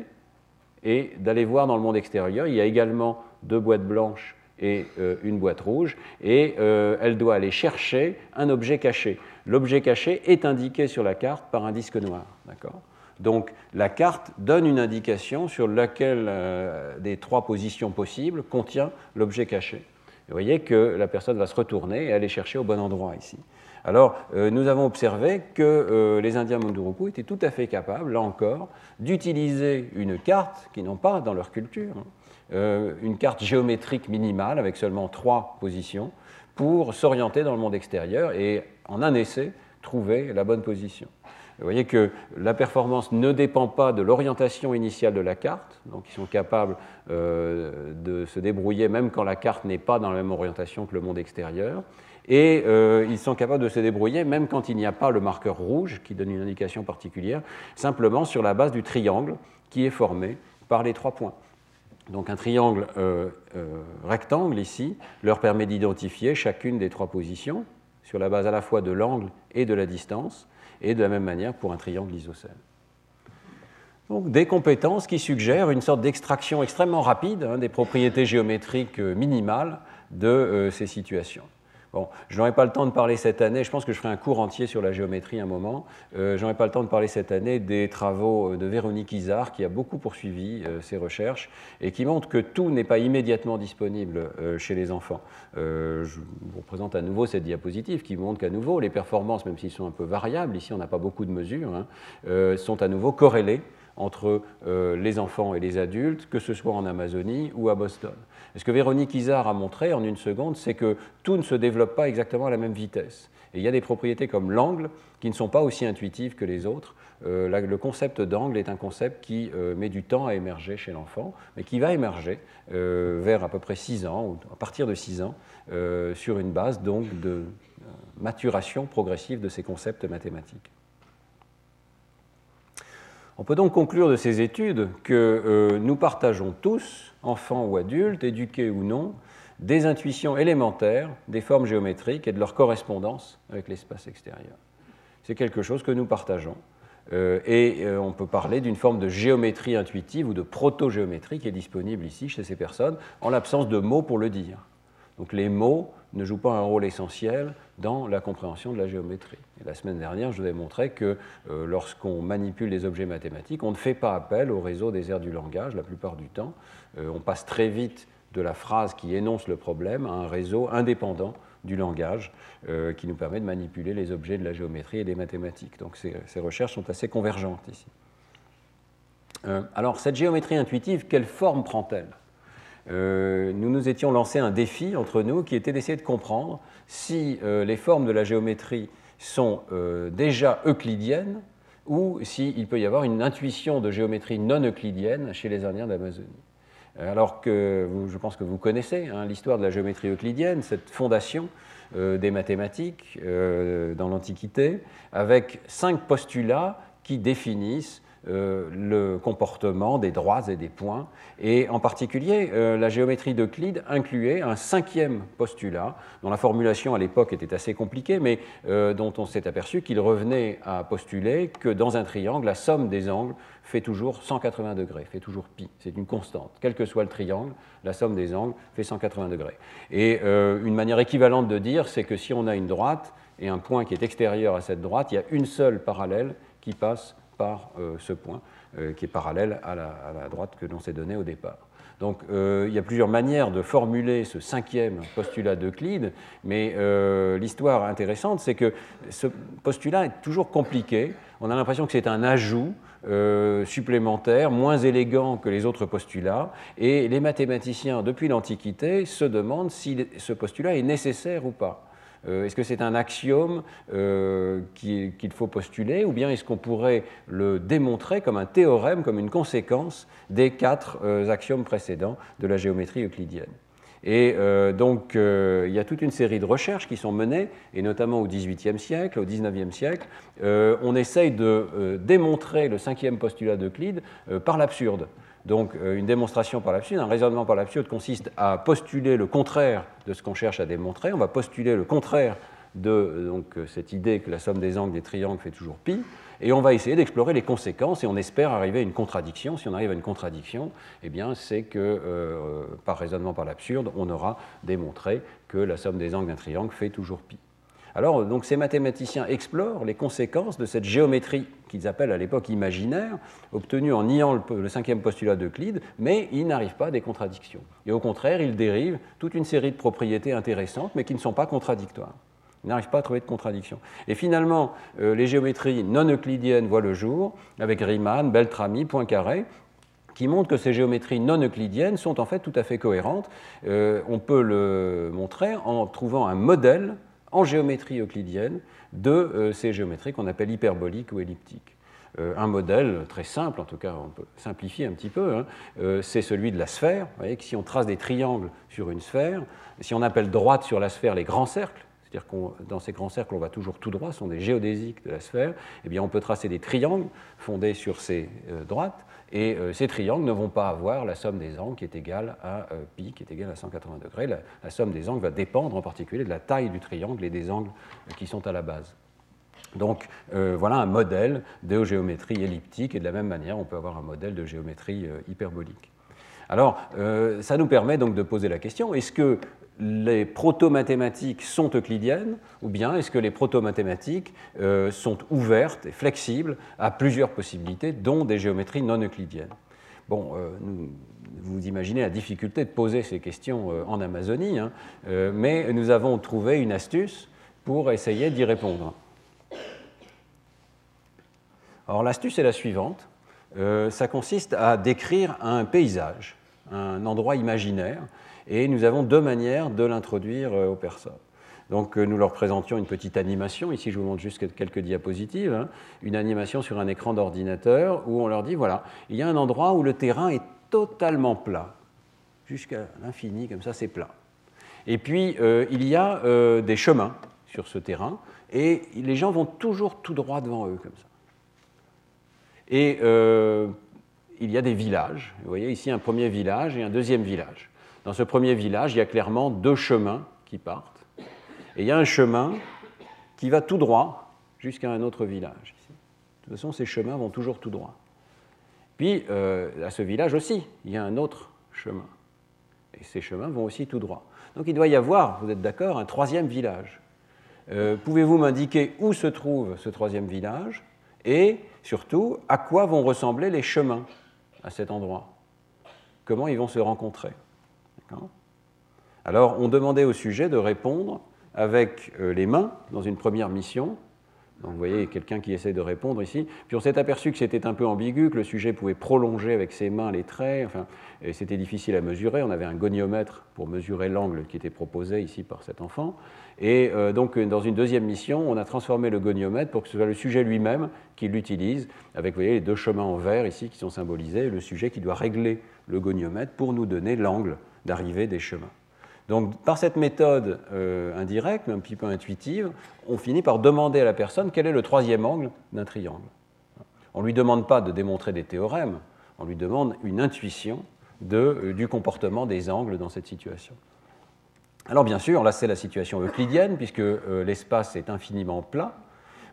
[SPEAKER 2] et d'aller voir dans le monde extérieur. Il y a également deux boîtes blanches et une boîte rouge, et elle doit aller chercher un objet caché. L'objet caché est indiqué sur la carte par un disque noir. D'accord? Donc la carte donne une indication sur laquelle euh, des trois positions possibles contient l'objet caché. Vous voyez que la personne va se retourner et aller chercher au bon endroit ici. Alors, nous avons observé que les Indiens Munduruku étaient tout à fait capables, là encore, d'utiliser une carte qu'ils n'ont pas dans leur culture, hein, une carte géométrique minimale avec seulement trois positions, pour s'orienter dans le monde extérieur et, en un essai, trouver la bonne position. Vous voyez que la performance ne dépend pas de l'orientation initiale de la carte, donc ils sont capables euh, de se débrouiller même quand la carte n'est pas dans la même orientation que le monde extérieur, et euh, ils sont capables de se débrouiller même quand il n'y a pas le marqueur rouge qui donne une indication particulière, simplement sur la base du triangle qui est formé par les trois points. Donc un triangle euh, rectangle ici leur permet d'identifier chacune des trois positions sur la base à la fois de l'angle et de la distance et de la même manière pour un triangle isocèle. Donc des compétences qui suggèrent une sorte d'extraction extrêmement rapide hein, des propriétés géométriques euh, minimales de euh, ces situations. Bon, je n'aurai pas le temps de parler cette année, je pense que je ferai un cours entier sur la géométrie un moment. Euh, je n'aurai pas le temps de parler cette année des travaux de Véronique Isard, qui a beaucoup poursuivi euh, ses recherches et qui montre que tout n'est pas immédiatement disponible euh, chez les enfants. je vous présente à nouveau cette diapositive qui montre qu'à nouveau, les performances, même s'ils sont un peu variables, ici on n'a pas beaucoup de mesures, hein, sont à nouveau corrélées entre les enfants et les adultes, que ce soit en Amazonie ou à Boston. Ce que Véronique Isard a montré en une seconde, c'est que tout ne se développe pas exactement à la même vitesse. Et il y a des propriétés comme l'angle qui ne sont pas aussi intuitives que les autres. Euh, le concept d'angle est un concept qui euh, met du temps à émerger chez l'enfant, mais qui va émerger euh, vers à peu près 6 ans, ou à partir de 6 ans, sur une base donc de maturation progressive de ces concepts mathématiques. On peut donc conclure de ces études que nous partageons tous enfants ou adultes, éduqués ou non, des intuitions élémentaires des formes géométriques et de leur correspondance avec l'espace extérieur. C'est quelque chose que nous partageons. Euh, et euh, on peut parler d'une forme de géométrie intuitive ou de proto-géométrie qui est disponible ici chez ces personnes, en l'absence de mots pour le dire. Donc les mots ne jouent pas un rôle essentiel dans la compréhension de la géométrie. La semaine dernière, je vous ai montré que euh, lorsqu'on manipule des objets mathématiques, on ne fait pas appel au réseau des aires du langage la plupart du temps. Euh, on passe très vite de la phrase qui énonce le problème à un réseau indépendant du langage euh, qui nous permet de manipuler les objets de la géométrie et des mathématiques. Donc ces recherches sont assez convergentes ici. alors cette géométrie intuitive, quelle forme prend-elle? Euh, nous nous étions lancé un défi entre nous qui était d'essayer de comprendre si euh, les formes de la géométrie sont euh, déjà euclidiennes ou s'il peut y avoir une intuition de géométrie non euclidienne chez les Indiens d'Amazonie. Alors que je pense que vous connaissez hein, l'histoire de la géométrie euclidienne, cette fondation des mathématiques dans l'Antiquité, avec cinq postulats qui définissent euh, le comportement des droits et des points. Et en particulier, euh, la géométrie d'Euclide incluait un cinquième postulat, dont la formulation à l'époque était assez compliquée, mais euh, dont on s'est aperçu qu'il revenait à postuler que dans un triangle, la somme des angles fait toujours 180 degrés, fait toujours pi. C'est une constante. Quel que soit le triangle, la somme des angles fait 180 degrés. Et une manière équivalente de dire, c'est que si on a une droite et un point qui est extérieur à cette droite, il y a une seule parallèle qui passe par euh, ce point euh, qui est parallèle à la, droite que l'on s'est donnée au départ. Donc euh, il y a plusieurs manières de formuler ce cinquième postulat d'Euclide, mais l'histoire intéressante, c'est que ce postulat est toujours compliqué. On a l'impression que c'est un ajout supplémentaire, moins élégant que les autres postulats, et les mathématiciens, depuis l'Antiquité, se demandent si ce postulat est nécessaire ou pas. Euh, est-ce que c'est un axiome euh, qu'il faut postuler ou bien est-ce qu'on pourrait le démontrer comme un théorème, comme une conséquence des quatre euh, axiomes précédents de la géométrie euclidienne? Et donc, il y a toute une série de recherches qui sont menées, et notamment au XVIIIe siècle, au XIXe siècle. on essaye de démontrer le cinquième postulat d'Euclide par l'absurde. Donc euh, une démonstration par l'absurde, un raisonnement par l'absurde consiste à postuler le contraire de ce qu'on cherche à démontrer. On va postuler le contraire de euh, donc, euh, cette idée que la somme des angles des triangles fait toujours pi, et on va essayer d'explorer les conséquences, et on espère arriver à une contradiction. Si on arrive à une contradiction, eh c'est que par raisonnement par l'absurde, on aura démontré que la somme des angles d'un triangle fait toujours pi. Alors, donc, ces mathématiciens explorent les conséquences de cette géométrie qu'ils appellent à l'époque imaginaire, obtenue en niant le, cinquième postulat d'Euclide, mais ils n'arrivent pas à des contradictions. Et au contraire, ils dérivent toute une série de propriétés intéressantes, mais qui ne sont pas contradictoires. Il n'arrive pas à trouver de contradiction. Et finalement, euh, les géométries non euclidiennes voient le jour avec Riemann, Beltrami, Poincaré, qui montrent que ces géométries non euclidiennes sont en fait tout à fait cohérentes. Euh, on peut le montrer en trouvant un modèle en géométrie euclidienne de euh, ces géométries qu'on appelle hyperboliques ou elliptiques. Euh, un modèle très simple, en tout cas on peut simplifier un petit peu, hein, euh, c'est celui de la sphère. Vous voyez que si on trace des triangles sur une sphère, si on appelle droite sur la sphère les grands cercles, c'est-à-dire que dans ces grands cercles on va toujours tout droit, ce sont des géodésiques de la sphère, eh bien on peut tracer des triangles fondés sur ces droites, et ces triangles ne vont pas avoir la somme des angles qui est égale à pi, qui est égale à 180 degrés. la somme des angles va dépendre en particulier de la taille du triangle et des angles qui sont à la base. Donc euh, voilà un modèle de géométrie elliptique et de la même manière on peut avoir un modèle de géométrie euh, hyperbolique. Alors euh, ça nous permet donc de poser la question est-ce que les proto-mathématiques sont euclidiennes ou bien est-ce que les proto-mathématiques sont ouvertes et flexibles à plusieurs possibilités dont des géométries non euclidiennes? Bon, vous imaginez la difficulté de poser ces questions en Amazonie, hein, mais nous avons trouvé une astuce pour essayer d'y répondre. Alors l'astuce est la suivante. Euh, ça consiste à décrire un paysage, un endroit imaginaire, et nous avons deux manières de l'introduire euh, aux personnes. Donc euh, nous leur présentions une petite animation, ici je vous montre juste quelques diapositives, hein. une animation sur un écran d'ordinateur où on leur dit, voilà, il y a un endroit où le terrain est totalement plat, jusqu'à l'infini, comme ça c'est plat. Et puis il y a des chemins sur ce terrain, et les gens vont toujours tout droit devant eux, comme ça. Et euh, il y a des villages. Vous voyez ici un premier village et un deuxième village. Dans ce premier village, il y a clairement deux chemins qui partent. Et il y a un chemin qui va tout droit jusqu'à un autre village. De toute façon, ces chemins vont toujours tout droit. Puis, euh, à ce village aussi, il y a un autre chemin. Et ces chemins vont aussi tout droit. Donc il doit y avoir, vous êtes d'accord, un troisième village. Euh, pouvez-vous m'indiquer où se trouve ce troisième village et surtout à quoi vont ressembler les chemins à cet endroit, comment ils vont se rencontrer? Alors on demandait au sujet de répondre avec euh, les mains dans une première mission, vous voyez quelqu'un qui essaie de répondre ici. Puis on s'est aperçu que c'était un peu ambigu, que le sujet pouvait prolonger avec ses mains les traits. Enfin, c'était difficile à mesurer. On avait un goniomètre pour mesurer l'angle qui était proposé ici par cet enfant. Et euh, donc dans une deuxième mission, on a transformé le goniomètre pour que ce soit le sujet lui-même qui l'utilise, avec vous voyez, les deux chemins en vert ici qui sont symbolisés, et le sujet qui doit régler le goniomètre pour nous donner l'angle d'arrivée des chemins. Donc par cette méthode euh, indirecte, un petit peu intuitive, on finit par demander à la personne quel est le troisième angle d'un triangle. On ne lui demande pas de démontrer des théorèmes, on lui demande une intuition euh, du comportement des angles dans cette situation. Alors bien sûr, là c'est la situation euclidienne, puisque euh, l'espace est infiniment plat,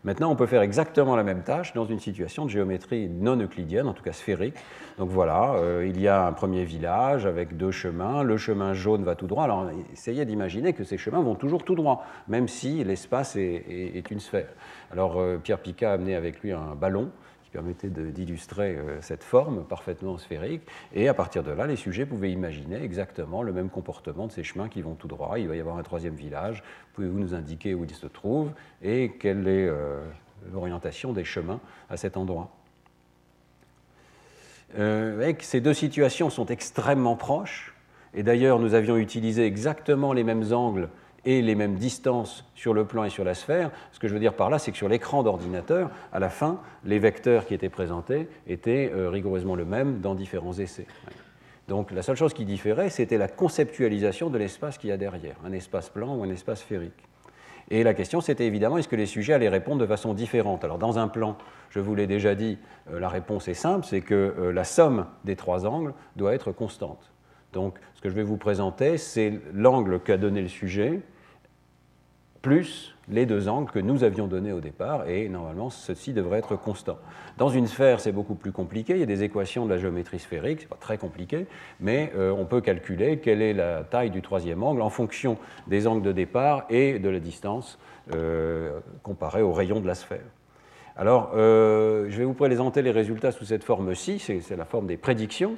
[SPEAKER 2] Maintenant, on peut faire exactement la même tâche dans une situation de géométrie non euclidienne, en tout cas sphérique. Donc voilà, euh, il y a un premier village avec deux chemins. Le chemin jaune va tout droit. Alors essayez d'imaginer que ces chemins vont toujours tout droit, même si l'espace est, une sphère. Alors euh, Pierre Picard a amené avec lui un ballon permettait d'illustrer euh, cette forme parfaitement sphérique. Et à partir de là, les sujets pouvaient imaginer exactement le même comportement de ces chemins qui vont tout droit. Il va y avoir un troisième village. Pouvez-vous nous indiquer où il se trouve et quelle est euh, l'orientation des chemins à cet endroit? Euh, Ces deux situations sont extrêmement proches. Et d'ailleurs, nous avions utilisé exactement les mêmes angles et les mêmes distances sur le plan et sur la sphère. Ce que je veux dire par là, c'est que sur l'écran d'ordinateur, à la fin, les vecteurs qui étaient présentés étaient euh, rigoureusement le même dans différents essais. Donc la seule chose qui différait, c'était la conceptualisation de l'espace qu'il y a derrière, un espace plan ou un espace sphérique. Et la question, c'était évidemment, est-ce que les sujets allaient répondre de façon différente? Alors dans un plan, je vous l'ai déjà dit, euh, la réponse est simple, c'est que euh, la somme des trois angles doit être constante. Donc, ce que je vais vous présenter, c'est l'angle qu'a donné le sujet, plus les deux angles que nous avions donnés au départ, et normalement, ceci devrait être constant. Dans une sphère, c'est beaucoup plus compliqué, il y a des équations de la géométrie sphérique, ce n'est pas très compliqué, mais euh, on peut calculer quelle est la taille du troisième angle en fonction des angles de départ et de la distance euh, comparée au rayon de la sphère. Alors, euh, je vais vous présenter les résultats sous cette forme-ci, c'est la forme des prédictions.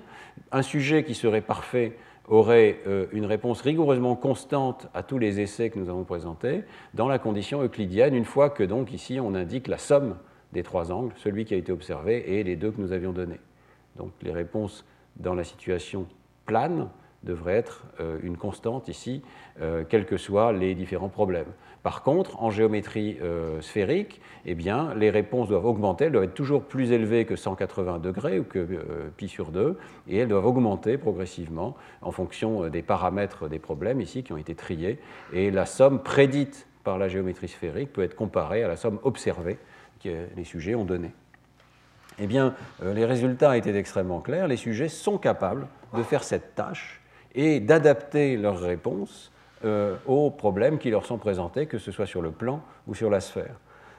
[SPEAKER 2] Un sujet qui serait parfait aurait euh, une réponse rigoureusement constante à tous les essais que nous avons présentés dans la condition euclidienne, une fois que donc ici on indique la somme des trois angles, celui qui a été observé et les deux que nous avions donnés. Donc les réponses dans la situation plane devraient être euh, une constante ici, quels que soient les différents problèmes. Par contre, en géométrie euh, sphérique, eh les réponses doivent augmenter, elles doivent être toujours plus élevées que 180 degrés ou que euh, pi sur 2, et elles doivent augmenter progressivement en fonction euh, des paramètres des problèmes ici qui ont été triés. Et la somme prédite par la géométrie sphérique peut être comparée à la somme observée que les sujets ont donnée. Eh bien, les résultats étaient extrêmement clairs. Les sujets sont capables de faire cette tâche et d'adapter leurs réponses euh, aux problèmes qui leur sont présentés, que ce soit sur le plan ou sur la sphère.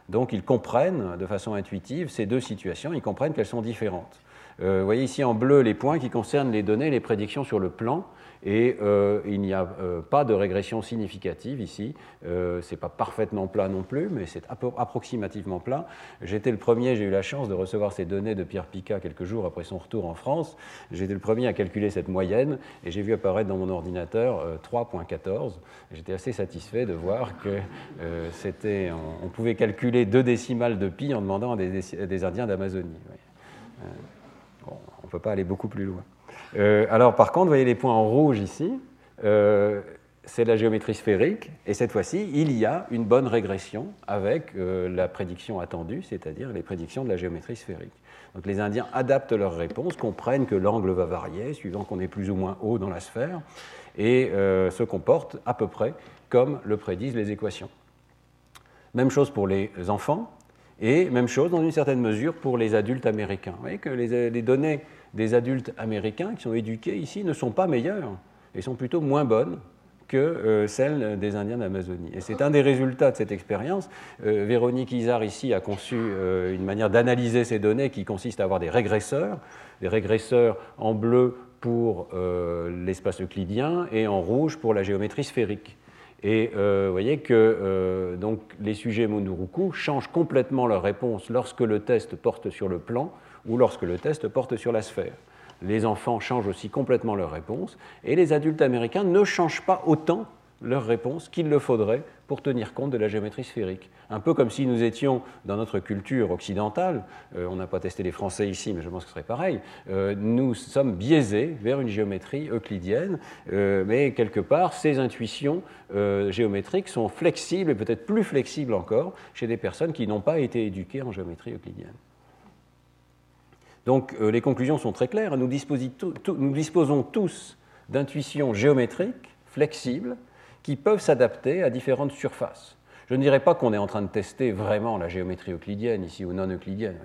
[SPEAKER 2] Donc ils comprennent de façon intuitive ces deux situations, ils comprennent qu'elles sont différentes. Euh, vous voyez ici en bleu les points qui concernent les données, les prédictions sur le plan, et euh, il n'y a euh, pas de régression significative ici. Euh, ce n'est pas parfaitement plat non plus, mais c'est approximativement plat. J'étais le premier, j'ai eu la chance de recevoir ces données de Pierre Picat quelques jours après son retour en France. J'étais le premier à calculer cette moyenne et j'ai vu apparaître dans mon ordinateur 3.14. J'étais assez satisfait de voir que c'était, on, pouvait calculer deux décimales de pi en demandant à des, Indiens d'Amazonie. on ne peut pas aller beaucoup plus loin. Euh, alors par contre, vous voyez les points en rouge ici, euh, c'est la géométrie sphérique, et cette fois-ci, il y a une bonne régression avec euh, la prédiction attendue, c'est-à-dire les prédictions de la géométrie sphérique. Donc les Indiens adaptent leurs réponses, comprennent que l'angle va varier suivant qu'on est plus ou moins haut dans la sphère, et se comportent à peu près comme le prédisent les équations. Même chose pour les enfants, et même chose dans une certaine mesure pour les adultes américains. Vous voyez que les données des adultes américains qui sont éduqués ici ne sont pas meilleures et sont plutôt moins bonnes que euh, celles des Indiens d'Amazonie. Et c'est un des résultats de cette expérience. Euh, Véronique Isard ici a conçu euh, une manière d'analyser ces données qui consiste à avoir des régresseurs, des régresseurs en bleu pour l'espace euclidien et en rouge pour la géométrie sphérique. Et vous voyez que donc, les sujets Munduruku changent complètement leur réponse lorsque le test porte sur le plan ou lorsque le test porte sur la sphère. Les enfants changent aussi complètement leur réponse et les adultes américains ne changent pas autant leur réponse qu'il le faudrait pour tenir compte de la géométrie sphérique. Un peu comme si nous étions dans notre culture occidentale, euh, on n'a pas testé les Français ici, mais je pense que ce serait pareil, euh, nous sommes biaisés vers une géométrie euclidienne, euh, mais quelque part, ces intuitions géométriques sont flexibles et peut-être plus flexibles encore chez des personnes qui n'ont pas été éduquées en géométrie euclidienne. Donc euh, les conclusions sont très claires. Nous, disposons tous d'intuitions géométriques flexibles qui peuvent s'adapter à différentes surfaces. Je ne dirais pas qu'on est en train de tester vraiment la géométrie euclidienne ici ou non euclidienne.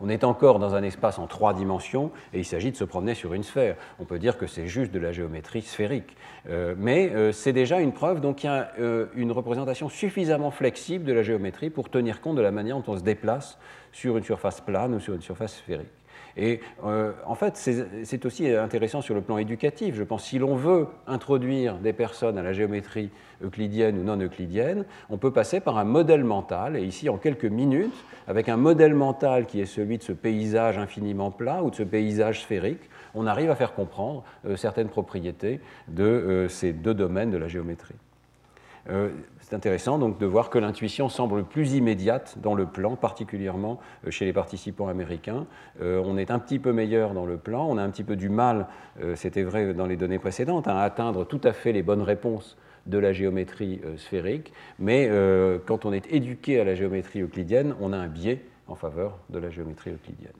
[SPEAKER 2] On est encore dans un espace en trois dimensions et il s'agit de se promener sur une sphère. On peut dire que c'est juste de la géométrie sphérique. Euh, mais euh, c'est déjà une preuve, donc il y a une représentation suffisamment flexible de la géométrie pour tenir compte de la manière dont on se déplace sur une surface plane ou sur une surface sphérique. Et euh, en fait, c'est aussi intéressant sur le plan éducatif. Je pense si l'on veut introduire des personnes à la géométrie euclidienne ou non euclidienne, on peut passer par un modèle mental, et ici en quelques minutes, avec un modèle mental qui est celui de ce paysage infiniment plat ou de ce paysage sphérique, on arrive à faire comprendre euh, certaines propriétés de euh, ces deux domaines de la géométrie. C'est intéressant donc de voir que l'intuition semble plus immédiate dans le plan, particulièrement euh, chez les participants américains. Euh, on est un petit peu meilleur dans le plan, on a un petit peu du mal, euh, c'était vrai dans les données précédentes, à atteindre tout à fait les bonnes réponses de la géométrie sphérique, mais quand on est éduqué à la géométrie euclidienne, on a un biais en faveur de la géométrie euclidienne.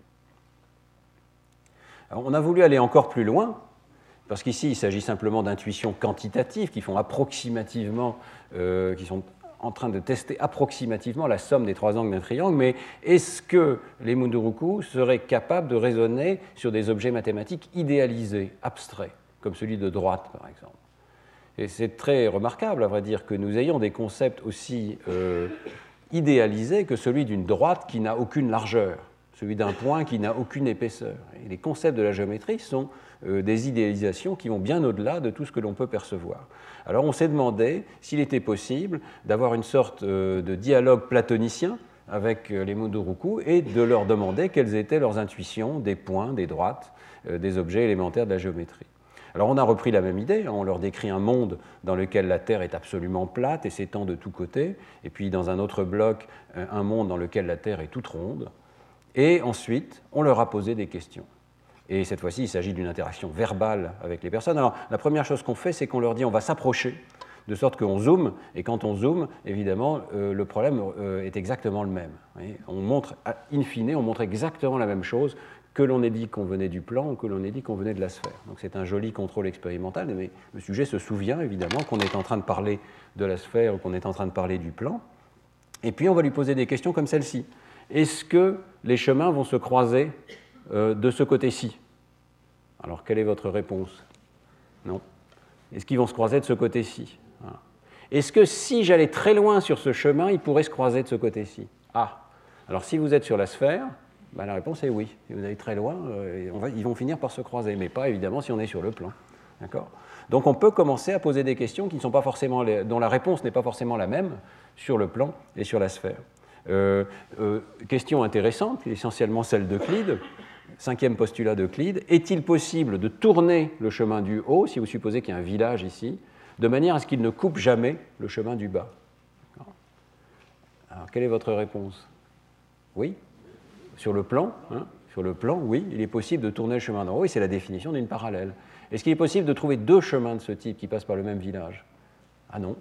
[SPEAKER 2] on a voulu aller encore plus loin parce qu'ici, il s'agit simplement d'intuitions quantitatives qui font approximativement, euh, qui sont en train de tester approximativement la somme des trois angles d'un triangle, mais est-ce que les Munduruku seraient capables de raisonner sur des objets mathématiques idéalisés, abstraits, comme celui de droite par exemple? Et c'est très remarquable, à vrai dire, que nous ayons des concepts aussi euh, idéalisés que celui d'une droite qui n'a aucune largeur, celui d'un point qui n'a aucune épaisseur. Et les concepts de la géométrie sont des idéalisations qui vont bien au-delà de tout ce que l'on peut percevoir. Alors on s'est demandé s'il était possible d'avoir une sorte euh, de dialogue platonicien avec euh, les Munduruku et de leur demander quelles étaient leurs intuitions des points, des droites, des objets élémentaires de la géométrie. Alors on a repris la même idée, hein. on leur décrit un monde dans lequel la Terre est absolument plate et s'étend de tous côtés, et puis dans un autre bloc, euh, un monde dans lequel la Terre est toute ronde, et ensuite on leur a posé des questions. Et cette fois-ci, il s'agit d'une interaction verbale avec les personnes. Alors la première chose qu'on fait, c'est qu'on leur dit on va s'approcher de sorte qu'on zoome, et quand on zoome, évidemment, euh, le problème euh, est exactement le même. On montre, in fine, on montre exactement la même chose que l'on ait dit qu'on venait du plan ou que l'on ait dit qu'on venait de la sphère. Donc c'est un joli contrôle expérimental, mais le sujet se souvient évidemment qu'on est en train de parler de la sphère ou qu'on est en train de parler du plan. Et puis on va lui poser des questions comme celle-ci. Est-ce que les chemins vont se croiser euh, de ce côté-ci? Alors quelle est votre réponse? Non. Est-ce qu'ils vont se croiser de ce côté-ci? Est-ce que si j'allais très loin sur ce chemin, ils pourraient se croiser de ce côté-ci? Ah Alors si vous êtes sur la sphère, ben, la réponse est oui. Si vous allez très loin, euh, ils vont finir par se croiser, mais pas évidemment si on est sur le plan. D'accord? Donc on peut commencer à poser des questions qui ne sont pas forcément dont la réponse n'est pas forcément la même sur le plan et sur la sphère. Euh, euh, question intéressante, essentiellement celle d'Euclide. Cinquième postulat d'Euclide. Est-il possible de tourner le chemin du haut, si vous supposez qu'il y a un village ici, de manière à ce qu'il ne coupe jamais le chemin du bas? Alors, quelle est votre réponse? Oui Sur le plan hein Sur le plan, oui, il est possible de tourner le chemin d'en haut, et c'est la définition d'une parallèle. Est-ce qu'il est possible de trouver deux chemins de ce type qui passent par le même village? Ah non,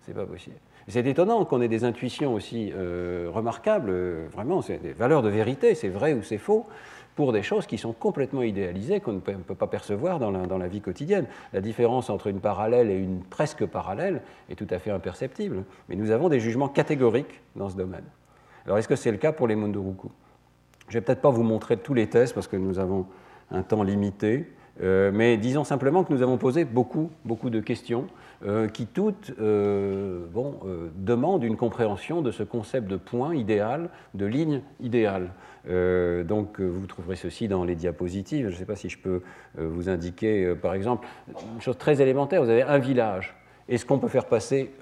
[SPEAKER 2] c'est pas possible. C'est étonnant qu'on ait des intuitions aussi euh, remarquables, euh, vraiment, c'est des valeurs de vérité, c'est vrai ou c'est faux, pour des choses qui sont complètement idéalisées, qu'on ne peut, pas percevoir dans la, vie quotidienne. La différence entre une parallèle et une presque parallèle est tout à fait imperceptible. Mais nous avons des jugements catégoriques dans ce domaine. Alors est-ce que c'est le cas pour les Munduruku Je ne vais peut-être pas vous montrer tous les tests parce que nous avons un temps limité. Euh, mais disons simplement que nous avons posé beaucoup, beaucoup de questions euh, qui toutes euh, bon, demandent une compréhension de ce concept de point idéal, de ligne idéale. Donc vous trouverez ceci dans les diapositives. Je ne sais pas si je peux vous indiquer, par exemple, une chose très élémentaire. Vous avez un village. Est-ce qu'on peut faire passer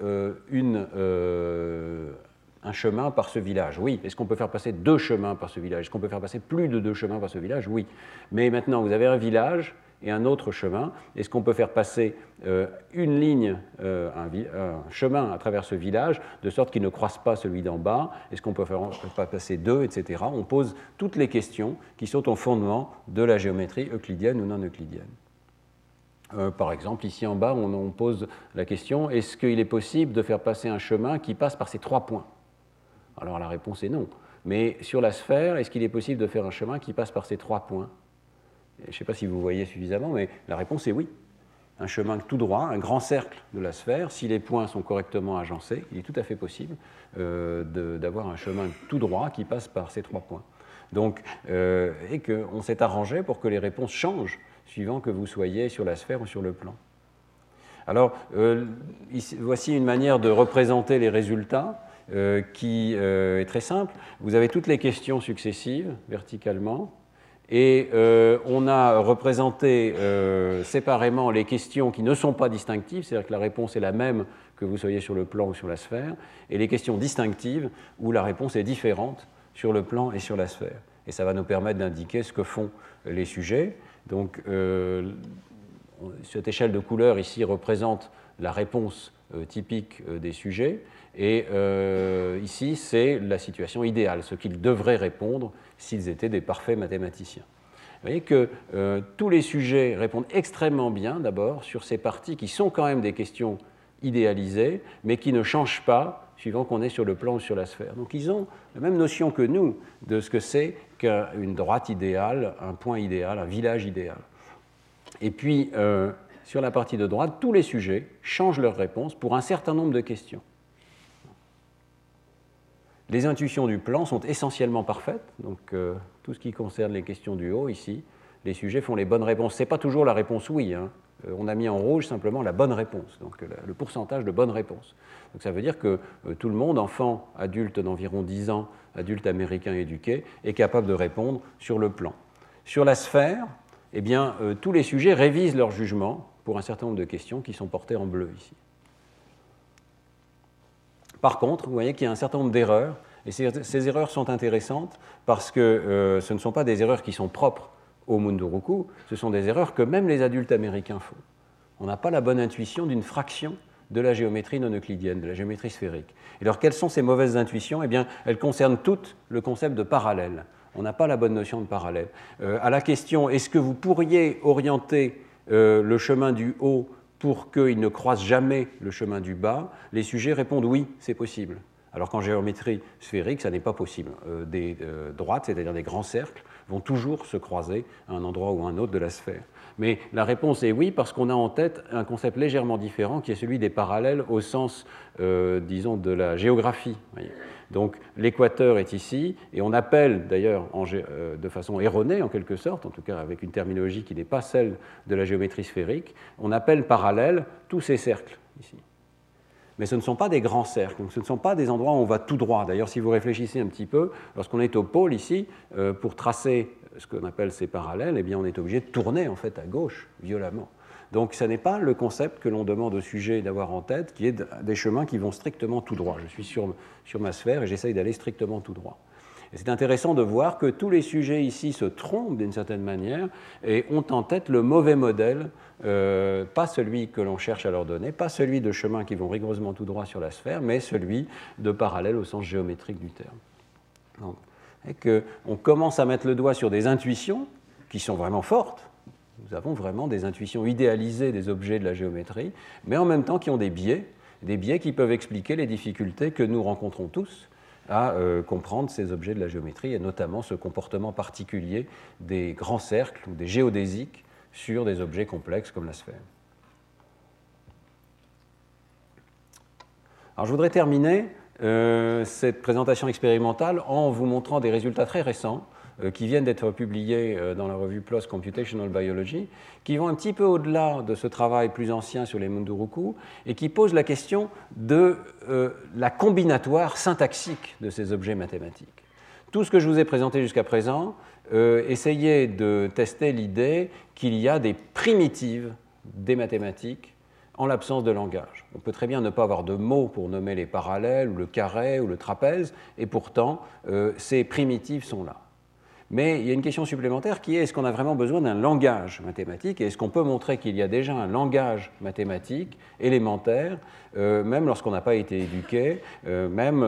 [SPEAKER 2] un chemin par ce village? Oui. Est-ce qu'on peut faire passer deux chemins par ce village? Est-ce qu'on peut faire passer plus de deux chemins par ce village? Oui. Mais maintenant, vous avez un village et un autre chemin. Est-ce qu'on peut faire passer euh, une ligne, euh, un, chemin à travers ce village, de sorte qu'il ne croise pas celui d'en bas? Est-ce qu'on peut faire pas passer deux, etc. On pose toutes les questions qui sont au fondement de la géométrie euclidienne ou non euclidienne. Euh, par exemple, ici en bas, on pose la question est-ce qu'il est possible de faire passer un chemin qui passe par ces trois points? Alors la réponse est non. Mais sur la sphère, est-ce qu'il est possible de faire un chemin qui passe par ces trois points? Je ne sais pas si vous voyez suffisamment, mais la réponse est oui. Un chemin tout droit, un grand cercle de la sphère, si les points sont correctement agencés, il est tout à fait possible euh, d'avoir un chemin tout droit qui passe par ces trois points. Donc, euh, et qu'on s'est arrangé pour que les réponses changent suivant que vous soyez sur la sphère ou sur le plan. Alors, euh, voici une manière de représenter les résultats qui est très simple. Vous avez toutes les questions successives verticalement. Et euh, on a représenté euh, séparément les questions qui ne sont pas distinctives, c'est-à-dire que la réponse est la même que vous soyez sur le plan ou sur la sphère, et les questions distinctives où la réponse est différente sur le plan et sur la sphère. Et ça va nous permettre d'indiquer ce que font les sujets. Donc, euh, cette échelle de couleurs ici représente la réponse typique des sujets. Et euh, ici, c'est la situation idéale, ce qu'ils devraient répondre s'ils étaient des parfaits mathématiciens. Vous voyez que euh, tous les sujets répondent extrêmement bien d'abord sur ces parties qui sont quand même des questions idéalisées, mais qui ne changent pas suivant qu'on est sur le plan ou sur la sphère. Donc ils ont la même notion que nous de ce que c'est qu'une droite idéale, un point idéal, un village idéal. Et puis, euh, sur la partie de droite, tous les sujets changent leur réponse pour un certain nombre de questions. Les intuitions du plan sont essentiellement parfaites, donc euh, tout ce qui concerne les questions du haut ici, les sujets font les bonnes réponses. Ce n'est pas toujours la réponse oui, hein. euh, on a mis en rouge simplement la bonne réponse, donc le pourcentage de bonnes réponses. Donc ça veut dire que euh, tout le monde, enfant, adulte d'environ 10 ans, adulte américain éduqué, est capable de répondre sur le plan. Sur la sphère, eh bien, tous les sujets révisent leur jugement pour un certain nombre de questions qui sont portées en bleu ici. Par contre, vous voyez qu'il y a un certain nombre d'erreurs, et ces, erreurs sont intéressantes parce que euh, ce ne sont pas des erreurs qui sont propres au Munduruku, ce sont des erreurs que même les adultes américains font. On n'a pas la bonne intuition d'une fraction de la géométrie non euclidienne, de la géométrie sphérique. Et alors, quelles sont ces mauvaises intuitions? Eh bien, elles concernent toutes le concept de parallèle. On n'a pas la bonne notion de parallèle. Euh, à la question est-ce que vous pourriez orienter euh, le chemin du haut pour qu'il ne croise jamais le chemin du bas Les sujets répondent oui, c'est possible. Alors qu'en géométrie sphérique, ça n'est pas possible. Euh, des droites, c'est-à-dire des grands cercles, vont toujours se croiser à un endroit ou à un autre de la sphère. Mais la réponse est oui, parce qu'on a en tête un concept légèrement différent qui est celui des parallèles au sens, euh, disons, de la géographie. Donc l'équateur est ici, et on appelle d'ailleurs euh, de façon erronée, en quelque sorte, en tout cas avec une terminologie qui n'est pas celle de la géométrie sphérique, on appelle parallèles tous ces cercles ici. Mais ce ne sont pas des grands cercles, ce ne sont pas des endroits où on va tout droit. D'ailleurs, si vous réfléchissez un petit peu, lorsqu'on est au pôle ici, euh, pour tracer ce qu'on appelle ces parallèles, eh bien, on est obligé de tourner en fait à gauche violemment. Donc, ce n'est pas le concept que l'on demande au sujet d'avoir en tête, qui est des chemins qui vont strictement tout droit. Je suis sur, sur ma sphère et j'essaye d'aller strictement tout droit. Et c'est intéressant de voir que tous les sujets ici se trompent d'une certaine manière et ont en tête le mauvais modèle, euh, pas celui que l'on cherche à leur donner, pas celui de chemins qui vont rigoureusement tout droit sur la sphère, mais celui de parallèle au sens géométrique du terme. Donc, et qu'on commence à mettre le doigt sur des intuitions qui sont vraiment fortes. Nous avons vraiment des intuitions idéalisées des objets de la géométrie, mais en même temps qui ont des biais, des biais qui peuvent expliquer les difficultés que nous rencontrons tous à euh, comprendre ces objets de la géométrie, et notamment ce comportement particulier des grands cercles ou des géodésiques sur des objets complexes comme la sphère. Alors je voudrais terminer euh, cette présentation expérimentale en vous montrant des résultats très récents qui viennent d'être publiés euh, dans la revue PLOS Computational Biology, qui vont un petit peu au-delà de ce travail plus ancien sur les Munduruku et qui posent la question de la combinatoire syntaxique de ces objets mathématiques. Tout ce que je vous ai présenté jusqu'à présent, essayez de tester l'idée qu'il y a des primitives des mathématiques en l'absence de langage. On peut très bien ne pas avoir de mots pour nommer les parallèles, ou le carré, ou le trapèze, et pourtant, euh, ces primitives sont là. Mais il y a une question supplémentaire qui est est-ce qu'on a vraiment besoin d'un langage mathématique et est-ce qu'on peut montrer qu'il y a déjà un langage mathématique élémentaire, euh, même lorsqu'on n'a pas été éduqué, euh, même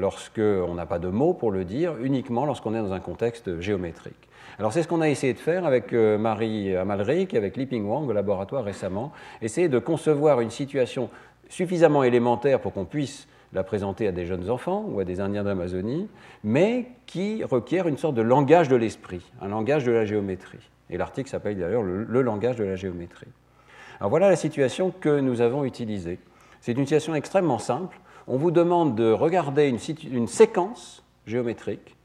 [SPEAKER 2] lorsqu'on n'a pas de mots pour le dire, uniquement lorsqu'on est dans un contexte géométrique. Alors c'est ce qu'on a essayé de faire avec euh, Marie Amalric, avec Liping Wang au laboratoire récemment, essayer de concevoir une situation suffisamment élémentaire pour qu'on puisse la présenter à des jeunes enfants ou à des Indiens d'Amazonie, mais qui requiert une sorte de langage de l'esprit, un langage de la géométrie. Et l'article s'appelle d'ailleurs le, langage de la géométrie. Alors voilà la situation que nous avons utilisée. C'est une situation extrêmement simple. On vous demande de regarder une, une séquence géométrique,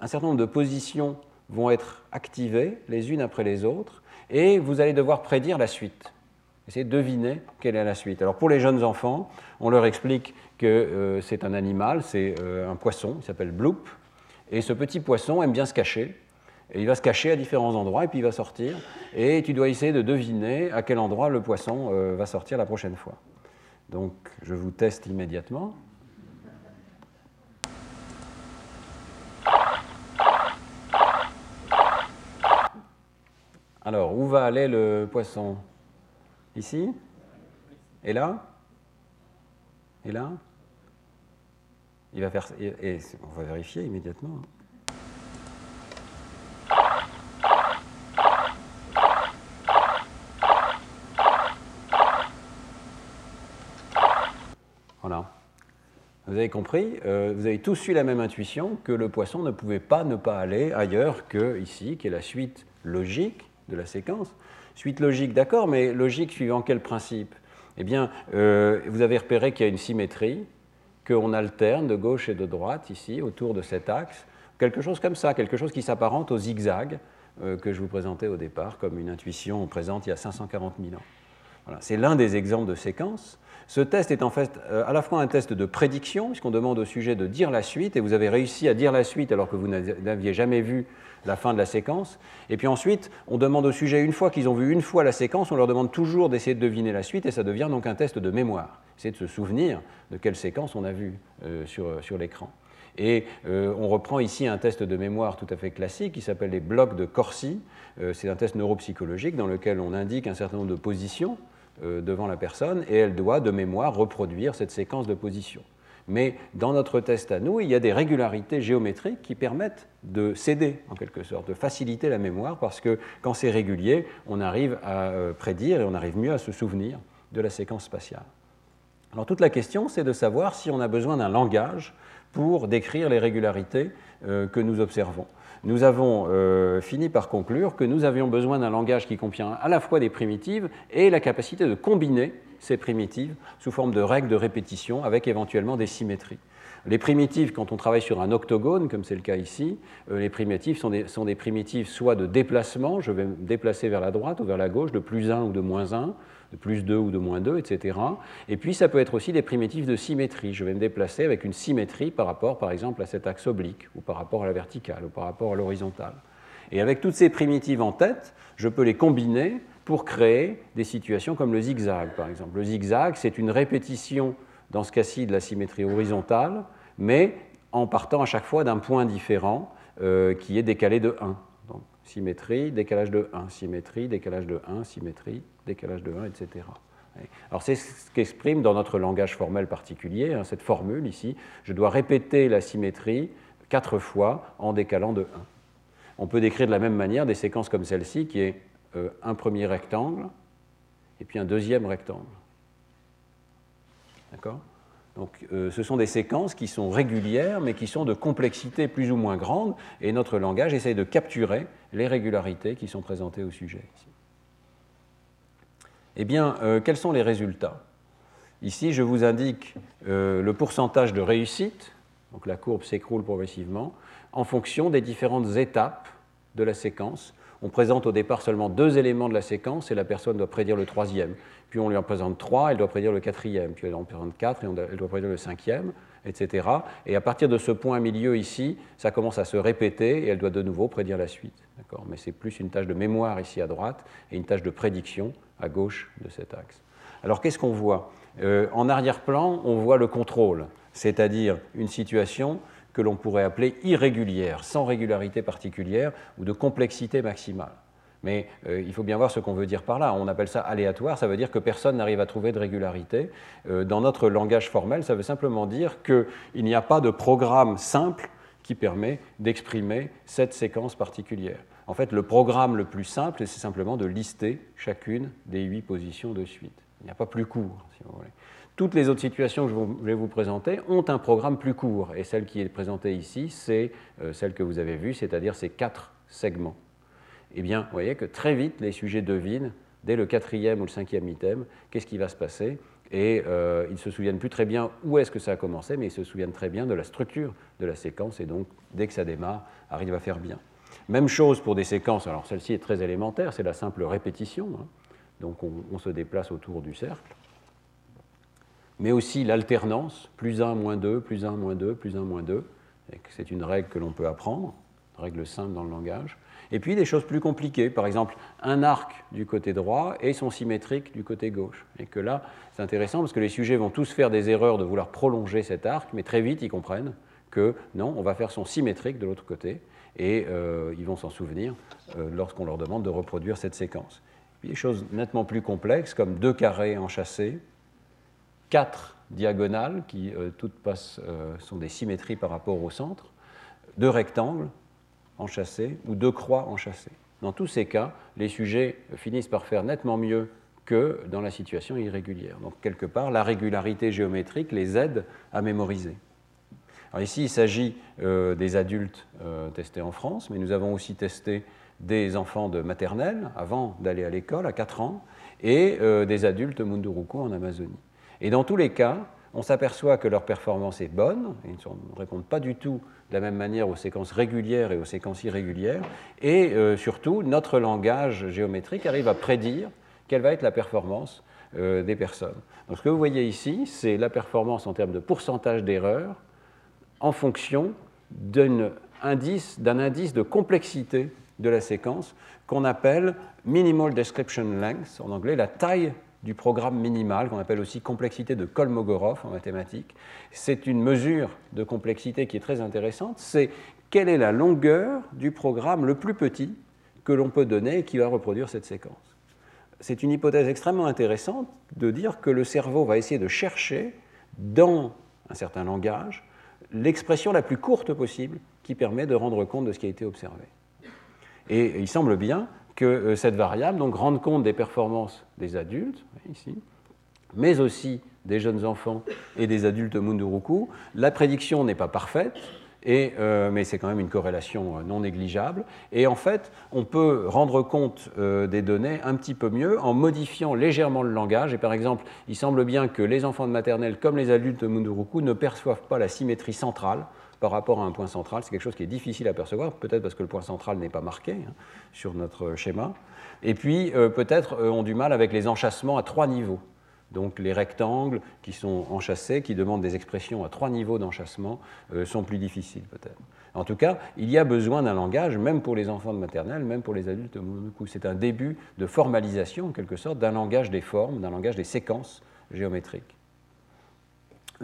[SPEAKER 2] un certain nombre de positions vont être activées les unes après les autres et vous allez devoir prédire la suite. Essayez de deviner quelle est la suite. Alors pour les jeunes enfants, on leur explique que euh, c'est un animal, c'est euh, un poisson, il s'appelle Bloop, et ce petit poisson aime bien se cacher. Et il va se cacher à différents endroits et puis il va sortir. Et tu dois essayer de deviner à quel endroit le poisson euh, va sortir la prochaine fois. Donc je vous teste immédiatement. Alors, où va aller le poisson? Ici Et là Et là Il va faire. Et on va vérifier immédiatement. Voilà. Vous avez compris, euh, vous avez tous eu la même intuition que le poisson ne pouvait pas ne pas aller ailleurs que ici, qui est la suite logique de la séquence. Suite logique, d'accord, mais logique suivant quel principe? Eh bien, euh, vous avez repéré qu'il y a une symétrie, qu'on alterne de gauche et de droite ici, autour de cet axe. Quelque chose comme ça, quelque chose qui s'apparente au zigzag euh, que je vous présentais au départ comme une intuition présente il y a 540 000 ans. Voilà. C'est l'un des exemples de séquence. Ce test est en fait euh, à la fois un test de prédiction, puisqu'on demande au sujet de dire la suite, et vous avez réussi à dire la suite alors que vous n'aviez jamais vu la fin de la séquence. Et puis ensuite, on demande au sujet, une fois qu'ils ont vu une fois la séquence, on leur demande toujours d'essayer de deviner la suite, et ça devient donc un test de mémoire. C'est de se souvenir de quelle séquence on a vu euh, sur, sur l'écran. Et on reprend ici un test de mémoire tout à fait classique qui s'appelle les blocs de Corsi. C'est un test neuropsychologique dans lequel on indique un certain nombre de positions devant la personne et elle doit de mémoire reproduire cette séquence de positions. Mais dans notre test à nous, il y a des régularités géométriques qui permettent de céder, en quelque sorte, de faciliter la mémoire, parce que quand c'est régulier, on arrive à euh, prédire et on arrive mieux à se souvenir de la séquence spatiale. Alors toute la question, c'est de savoir si on a besoin d'un langage pour décrire les régularités euh, que nous observons. Nous avons euh, fini par conclure que nous avions besoin d'un langage qui contient à la fois des primitives et la capacité de combiner ces primitives sous forme de règles de répétition avec éventuellement des symétries. Les primitives, quand on travaille sur un octogone, comme c'est le cas ici, euh, les primitives sont des, sont des, primitives soit de déplacement, je vais me déplacer vers la droite ou vers la gauche, de plus 1 ou de moins 1, de plus 2 ou de moins 2, etc. Et puis ça peut être aussi des primitives de symétrie. Je vais me déplacer avec une symétrie par rapport, par exemple, à cet axe oblique, ou par rapport à la verticale, ou par rapport à l'horizontale. Et avec toutes ces primitives en tête, je peux les combiner pour créer des situations comme le zigzag, par exemple. Le zigzag, c'est une répétition, dans ce cas-ci, de la symétrie horizontale, mais en partant à chaque fois d'un point différent euh, qui est décalé de 1. Donc, symétrie, décalage de 1, symétrie, décalage de 1, symétrie, décalage de 1, etc. Alors c'est ce qu'exprime dans notre langage formel particulier, hein, cette formule ici. Je dois répéter la symétrie quatre fois en décalant de 1. On peut décrire de la même manière des séquences comme celle-ci, qui est un premier rectangle et puis un deuxième rectangle. D'accord? Donc, euh, ce sont des séquences qui sont régulières, mais qui sont de complexité plus ou moins grande, et notre langage essaye de capturer les régularités qui sont présentées au sujet. Eh bien, euh, quels sont les résultats? Ici, je vous indique le pourcentage de réussite, donc la courbe s'écroule progressivement, en fonction des différentes étapes de la séquence on présente au départ seulement deux éléments de la séquence et la personne doit prédire le troisième. Puis on lui en présente trois, elle doit prédire le quatrième. Puis elle en présente quatre et elle doit prédire le cinquième, etc. Et à partir de ce point milieu ici, ça commence à se répéter et elle doit de nouveau prédire la suite. Mais c'est plus une tâche de mémoire ici à droite et une tâche de prédiction à gauche de cet axe. Alors qu'est-ce qu'on voit? Euh, En arrière-plan, on voit le contrôle, c'est-à-dire une situation que l'on pourrait appeler irrégulière, sans régularité particulière ou de complexité maximale. Mais euh, il faut bien voir ce qu'on veut dire par là. On appelle ça aléatoire, ça veut dire que personne n'arrive à trouver de régularité. Euh, dans notre langage formel, ça veut simplement dire qu'il n'y a pas de programme simple qui permet d'exprimer cette séquence particulière. En fait, le programme le plus simple, c'est simplement de lister chacune des huit positions de suite. Il n'y a pas plus court, si vous voulez. Toutes les autres situations que je vais vous présenter ont un programme plus court, et celle qui est présentée ici, c'est euh, celle que vous avez vue, c'est-à-dire ces quatre segments. Eh bien, vous voyez que très vite, les sujets devinent, dès le quatrième ou le cinquième item, qu'est-ce qui va se passer, et euh, ils ne se souviennent plus très bien où est-ce que ça a commencé, mais ils se souviennent très bien de la structure de la séquence, et donc, dès que ça démarre, arrivent à faire bien. Même chose pour des séquences, alors celle-ci est très élémentaire, c'est la simple répétition, hein. donc on se déplace autour du cercle mais aussi l'alternance, plus 1, moins 2, plus 1, moins 2, plus 1, moins 2. C'est une règle que l'on peut apprendre, une règle simple dans le langage. Et puis des choses plus compliquées, par exemple un arc du côté droit et son symétrique du côté gauche. Et que là, c'est intéressant parce que les sujets vont tous faire des erreurs de vouloir prolonger cet arc, mais très vite ils comprennent que non, on va faire son symétrique de l'autre côté, et euh, ils vont s'en souvenir euh, lorsqu'on leur demande de reproduire cette séquence. Puis des choses nettement plus complexes, comme deux carrés enchâssés, quatre diagonales qui euh, toutes passent, euh, sont des symétries par rapport au centre, deux rectangles enchâssés ou deux croix enchâssées. Dans tous ces cas, les sujets finissent par faire nettement mieux que dans la situation irrégulière. Donc quelque part, la régularité géométrique les aide à mémoriser. Ici, il s'agit euh, des adultes testés en France, mais nous avons aussi testé des enfants de maternelle avant d'aller à l'école, à 4 ans, et des adultes Munduruku en Amazonie. Et dans tous les cas, on s'aperçoit que leur performance est bonne, ils ne répondent pas du tout de la même manière aux séquences régulières et aux séquences irrégulières, et euh, surtout, notre langage géométrique arrive à prédire quelle va être la performance euh, des personnes. Donc ce que vous voyez ici, c'est la performance en termes de pourcentage d'erreur en fonction d'un indice, indice de complexité de la séquence qu'on appelle Minimal Description Length, en anglais la taille du programme minimal, qu'on appelle aussi complexité de Kolmogorov en mathématiques. C'est une mesure de complexité qui est très intéressante, c'est quelle est la longueur du programme le plus petit que l'on peut donner et qui va reproduire cette séquence. C'est une hypothèse extrêmement intéressante de dire que le cerveau va essayer de chercher dans un certain langage l'expression la plus courte possible qui permet de rendre compte de ce qui a été observé. Et il semble bien que euh, cette variable donc, rende compte des performances des adultes, ici, mais aussi des jeunes enfants et des adultes Munduruku. La prédiction n'est pas parfaite, euh, mais c'est quand même une corrélation euh, non négligeable. Et en fait, on peut rendre compte des données un petit peu mieux en modifiant légèrement le langage. Et par exemple, il semble bien que les enfants de maternelle, comme les adultes Munduruku, ne perçoivent pas la symétrie centrale par rapport à un point central. C'est quelque chose qui est difficile à percevoir, peut-être parce que le point central n'est pas marqué hein, sur notre schéma. Et puis, euh, peut-être euh, ont du mal avec les enchâssements à trois niveaux. Donc les rectangles qui sont enchâssés, qui demandent des expressions à trois niveaux d'enchâssement, euh, sont plus difficiles peut-être. En tout cas, il y a besoin d'un langage, même pour les enfants de maternelle, même pour les adultes. C'est un début de formalisation, en quelque sorte, d'un langage des formes, d'un langage des séquences géométriques.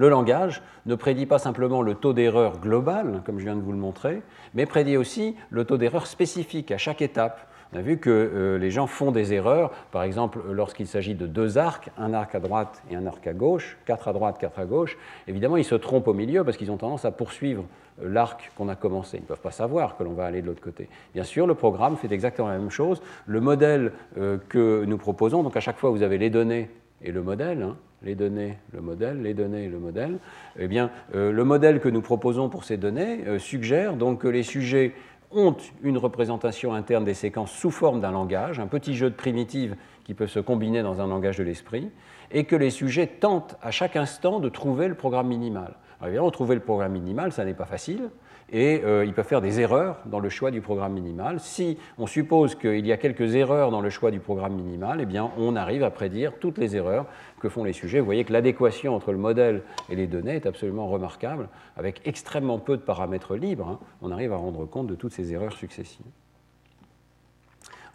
[SPEAKER 2] Le langage ne prédit pas simplement le taux d'erreur global, comme je viens de vous le montrer, mais prédit aussi le taux d'erreur spécifique à chaque étape. On a vu que euh, les gens font des erreurs, par exemple lorsqu'il s'agit de deux arcs, un arc à droite et un arc à gauche, quatre à droite, quatre à gauche, évidemment ils se trompent au milieu parce qu'ils ont tendance à poursuivre euh, l'arc qu'on a commencé. Ils ne peuvent pas savoir que l'on va aller de l'autre côté. Bien sûr, le programme fait exactement la même chose. Le modèle euh, que nous proposons, donc à chaque fois vous avez les données et le modèle, hein, les données, le modèle, les données le modèle, eh bien, euh, le modèle que nous proposons pour ces données euh, suggère donc que les sujets ont une représentation interne des séquences sous forme d'un langage, un petit jeu de primitives qui peut se combiner dans un langage de l'esprit, et que les sujets tentent à chaque instant de trouver le programme minimal. Alors évidemment, trouver le programme minimal, ça n'est pas facile, et euh, ils peuvent faire des erreurs dans le choix du programme minimal. Si on suppose qu'il y a quelques erreurs dans le choix du programme minimal, eh bien, on arrive à prédire toutes les erreurs que font les sujets. Vous voyez que l'adéquation entre le modèle et les données est absolument remarquable. Avec extrêmement peu de paramètres libres, hein, on arrive à rendre compte de toutes ces erreurs successives.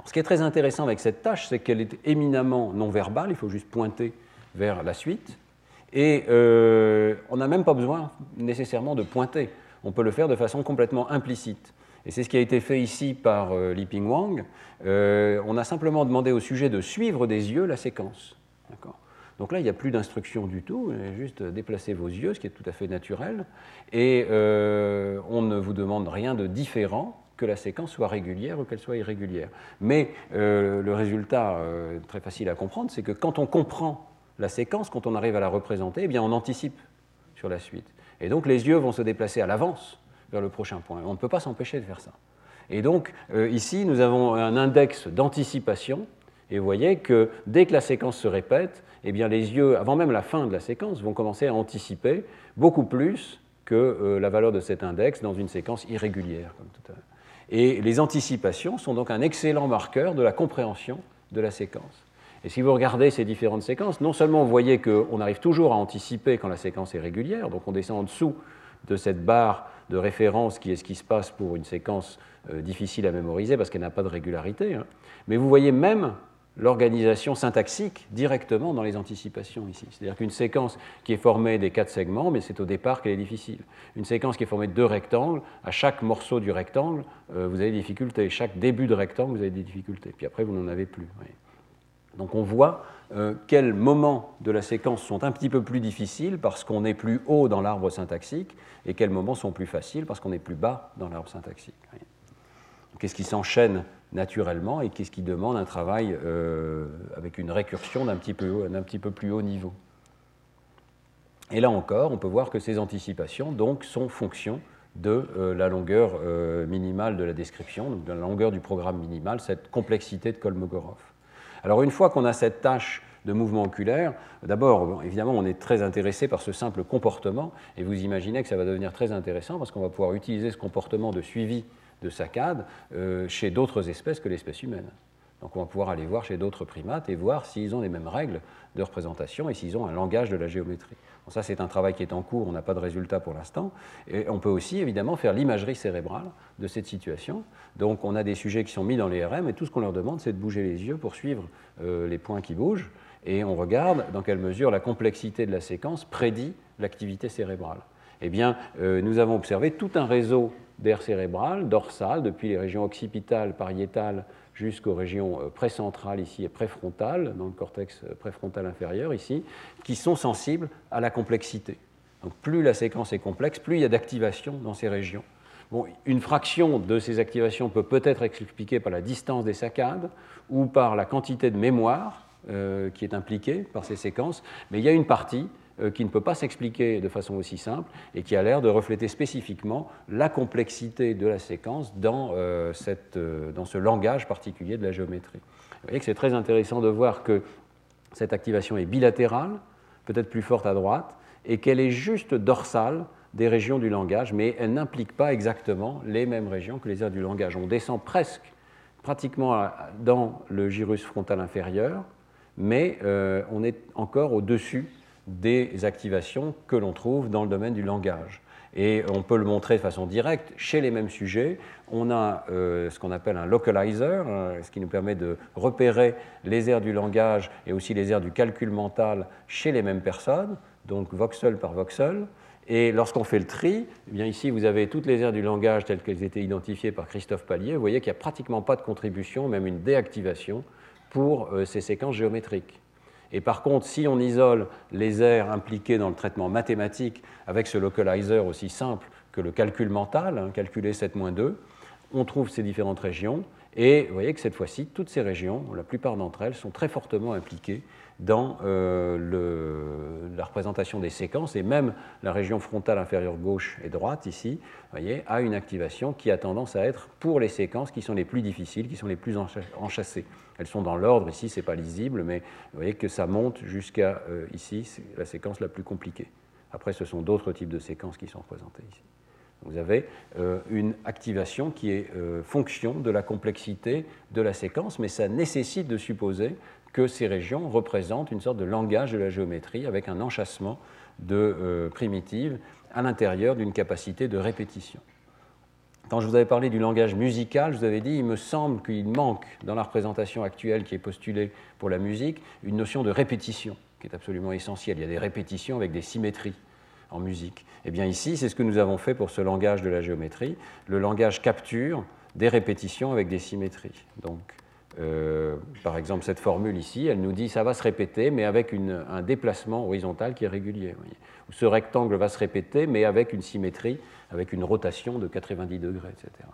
[SPEAKER 2] ce qui est très intéressant avec cette tâche, c'est qu'elle est éminemment non verbale, il faut juste pointer vers la suite. Et euh, on n'a même pas besoin nécessairement de pointer on peut le faire de façon complètement implicite. Et c'est ce qui a été fait ici par euh, Liping Wang. Euh, on a simplement demandé au sujet de suivre des yeux la séquence. Donc là, il n'y a plus d'instruction du tout, juste déplacer vos yeux, ce qui est tout à fait naturel. Et euh, on ne vous demande rien de différent que la séquence soit régulière ou qu'elle soit irrégulière. Mais le résultat très facile à comprendre, c'est que quand on comprend la séquence, quand on arrive à la représenter, eh bien on anticipe sur la suite. Et donc les yeux vont se déplacer à l'avance vers le prochain point. On ne peut pas s'empêcher de faire ça. Et donc euh, ici, nous avons un index d'anticipation. Et vous voyez que dès que la séquence se répète, eh bien, les yeux, avant même la fin de la séquence, vont commencer à anticiper beaucoup plus que euh, la valeur de cet index dans une séquence irrégulière. Comme tout Et les anticipations sont donc un excellent marqueur de la compréhension de la séquence. Et si vous regardez ces différentes séquences, non seulement vous voyez qu'on arrive toujours à anticiper quand la séquence est régulière, donc on descend en dessous de cette barre de référence qui est ce qui se passe pour une séquence euh, difficile à mémoriser parce qu'elle n'a pas de régularité, hein. mais vous voyez même l'organisation syntaxique directement dans les anticipations ici. C'est-à-dire qu'une séquence qui est formée des quatre segments, mais c'est au départ qu'elle est difficile. Une séquence qui est formée de deux rectangles, à chaque morceau du rectangle, euh, vous avez des difficultés. Chaque début de rectangle, vous avez des difficultés. Puis après, vous n'en avez plus. Donc on voit euh, quels moments de la séquence sont un petit peu plus difficiles parce qu'on est plus haut dans l'arbre syntaxique et quels moments sont plus faciles parce qu'on est plus bas dans l'arbre syntaxique. Qu'est-ce qui s'enchaîne naturellement et qu'est-ce qui demande un travail euh, avec une récursion d'un petit, petit, peu plus haut niveau. Et là encore, on peut voir que ces anticipations donc, sont fonction de euh, la longueur minimale de la description, donc de la longueur du programme minimal, cette complexité de Kolmogorov. Alors une fois qu'on a cette tâche de mouvement oculaire, d'abord, évidemment, on est très intéressé par ce simple comportement, et vous imaginez que ça va devenir très intéressant parce qu'on va pouvoir utiliser ce comportement de suivi de saccade euh, chez d'autres espèces que l'espèce humaine. Donc on va pouvoir aller voir chez d'autres primates et voir s'ils ont les mêmes règles de représentation et s'ils ont un langage de la géométrie. ça, c'est un travail qui est en cours, on n'a pas de résultat pour l'instant. Et on peut aussi, évidemment, faire l'imagerie cérébrale de cette situation. Donc on a des sujets qui sont mis dans les RM et tout ce qu'on leur demande, c'est de bouger les yeux pour suivre euh, les points qui bougent. Et on regarde dans quelle mesure la complexité de la séquence prédit l'activité cérébrale. Eh bien, euh, nous avons observé tout un réseau d'air cérébral, dorsal, depuis les régions occipitales, pariétales, jusqu'aux régions euh, précentrales ici et préfrontales, dans le cortex euh, préfrontal inférieur ici, qui sont sensibles à la complexité. Donc plus la séquence est complexe, plus il y a d'activation dans ces régions. Bon, une fraction de ces activations peut peut-être être expliquée par la distance des saccades ou par la quantité de mémoire euh, qui est impliquée par ces séquences, mais il y a une partie qui ne peut pas s'expliquer de façon aussi simple et qui a l'air de refléter spécifiquement la complexité de la séquence dans, euh, cette, euh, dans ce langage particulier de la géométrie. Vous voyez que c'est très intéressant de voir que cette activation est bilatérale, peut-être plus forte à droite, et qu'elle est juste dorsale des régions du langage, mais elle n'implique pas exactement les mêmes régions que les aires du langage. On descend presque, pratiquement dans le gyrus frontal inférieur, mais on est encore au-dessus des activations que l'on trouve dans le domaine du langage. Et on peut le montrer de façon directe. Chez les mêmes sujets, on a euh, ce qu'on appelle un localizer, euh, ce qui nous permet de repérer les aires du langage et aussi les aires du calcul mental chez les mêmes personnes, donc voxel par voxel. Et lorsqu'on fait le tri, eh bien ici vous avez toutes les aires du langage telles qu'elles étaient identifiées par Christophe Pallier. Vous voyez qu'il n'y a pratiquement pas de contribution, même une déactivation pour euh, ces séquences géométriques. Et par contre, si on isole les aires impliquées dans le traitement mathématique avec ce localizer aussi simple que le calcul mental, hein, calculer 7-2, on trouve ces différentes régions. Et vous voyez que cette fois-ci, toutes ces régions, la plupart d'entre elles, sont très fortement impliquées dans euh, la représentation des séquences, et même la région frontale inférieure gauche et droite, ici, voyez, a une activation qui a tendance à être pour les séquences qui sont les plus difficiles, qui sont les plus enchâssées. Elles sont dans l'ordre, ici, ce n'est pas lisible, mais vous voyez que ça monte jusqu'à euh, ici, la séquence la plus compliquée. Après, ce sont d'autres types de séquences qui sont représentées ici. Vous avez euh, une activation qui est fonction de la complexité de la séquence, mais ça nécessite de supposer que ces régions représentent une sorte de langage de la géométrie avec un enchâssement de euh, primitives à l'intérieur d'une capacité de répétition. Quand je vous avais parlé du langage musical, je vous avais dit, il me semble qu'il manque dans la représentation actuelle qui est postulée pour la musique une notion de répétition qui est absolument essentielle. Il y a des répétitions avec des symétries en musique. Eh bien ici, c'est ce que nous avons fait pour ce langage de la géométrie. Le langage capture des répétitions avec des symétries. Donc euh, par exemple, cette formule ici, elle nous dit ça va se répéter, mais avec un déplacement horizontal qui est régulier. Ou ce rectangle va se répéter, mais avec une symétrie, avec une rotation de 90 degrés, etc.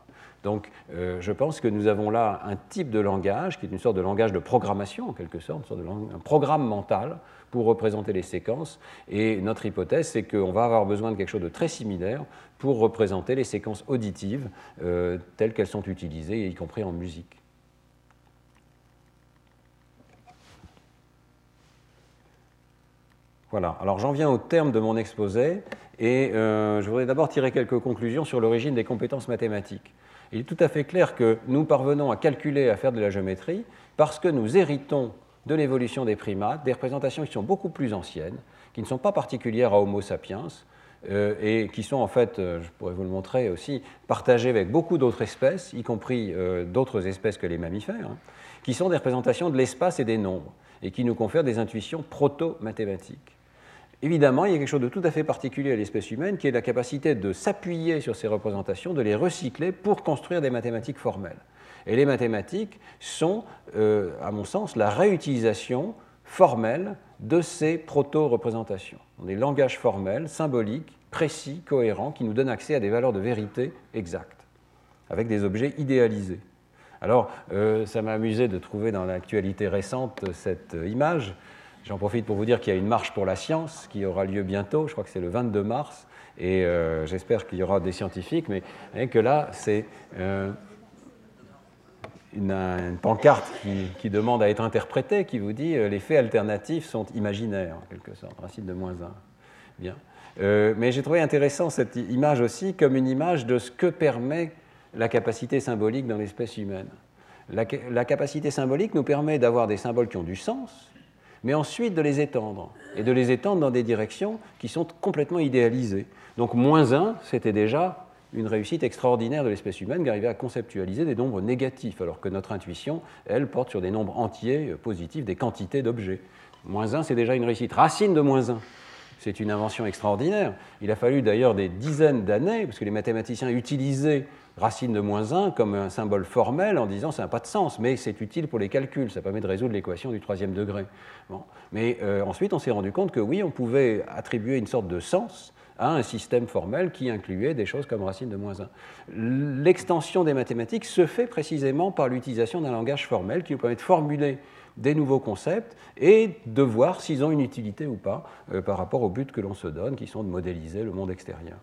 [SPEAKER 2] Donc, euh, je pense que nous avons là un type de langage qui est une sorte de langage de programmation, en quelque sorte, sorte de un programme mental pour représenter les séquences. Et notre hypothèse, c'est qu'on va avoir besoin de quelque chose de très similaire pour représenter les séquences auditives euh, telles qu'elles sont utilisées, y compris en musique. Voilà, alors j'en viens au terme de mon exposé et euh, je voudrais d'abord tirer quelques conclusions sur l'origine des compétences mathématiques. Il est tout à fait clair que nous parvenons à calculer, à faire de la géométrie, parce que nous héritons de l'évolution des primates des représentations qui sont beaucoup plus anciennes, qui ne sont pas particulières à Homo sapiens, euh, et qui sont en fait, euh, je pourrais vous le montrer aussi, partagées avec beaucoup d'autres espèces, y compris d'autres espèces que les mammifères, hein, qui sont des représentations de l'espace et des nombres, et qui nous confèrent des intuitions proto-mathématiques. Évidemment, il y a quelque chose de tout à fait particulier à l'espèce humaine qui est la capacité de s'appuyer sur ces représentations, de les recycler pour construire des mathématiques formelles. Et les mathématiques sont, euh, à mon sens, la réutilisation formelle de ces proto-représentations. Des langages formels, symboliques, précis, cohérents, qui nous donnent accès à des valeurs de vérité exactes, avec des objets idéalisés. Alors, euh, ça m'a amusé de trouver dans l'actualité récente cette image J'en profite pour vous dire qu'il y a une marche pour la science qui aura lieu bientôt, je crois que c'est le 22 mars, et euh, j'espère qu'il y aura des scientifiques, mais que là, c'est euh, une, pancarte qui, demande à être interprétée, qui vous dit euh, les faits alternatifs sont imaginaires, en quelque sorte, principe de moins 1. Bien. mais j'ai trouvé intéressant cette image aussi comme une image de ce que permet la capacité symbolique dans l'espèce humaine. la, capacité symbolique nous permet d'avoir des symboles qui ont du sens, mais ensuite de les étendre, et de les étendre dans des directions qui sont complètement idéalisées. Donc moins 1, c'était déjà une réussite extraordinaire de l'espèce humaine d'arriver à conceptualiser des nombres négatifs, alors que notre intuition, elle, porte sur des nombres entiers, euh, positifs, des quantités d'objets. Moins 1, c'est déjà une réussite. Racine de moins 1, c'est une invention extraordinaire. Il a fallu d'ailleurs des dizaines d'années, parce que les mathématiciens utilisaient racine de moins 1 comme un symbole formel en disant ça n'a pas de sens, mais c'est utile pour les calculs, ça permet de résoudre l'équation du troisième degré. Mais euh, ensuite, on s'est rendu compte que oui, on pouvait attribuer une sorte de sens à un système formel qui incluait des choses comme racine de moins 1. L'extension des mathématiques se fait précisément par l'utilisation d'un langage formel qui nous permet de formuler des nouveaux concepts et de voir s'ils ont une utilité ou pas euh, par rapport aux buts que l'on se donne, qui sont de modéliser le monde extérieur.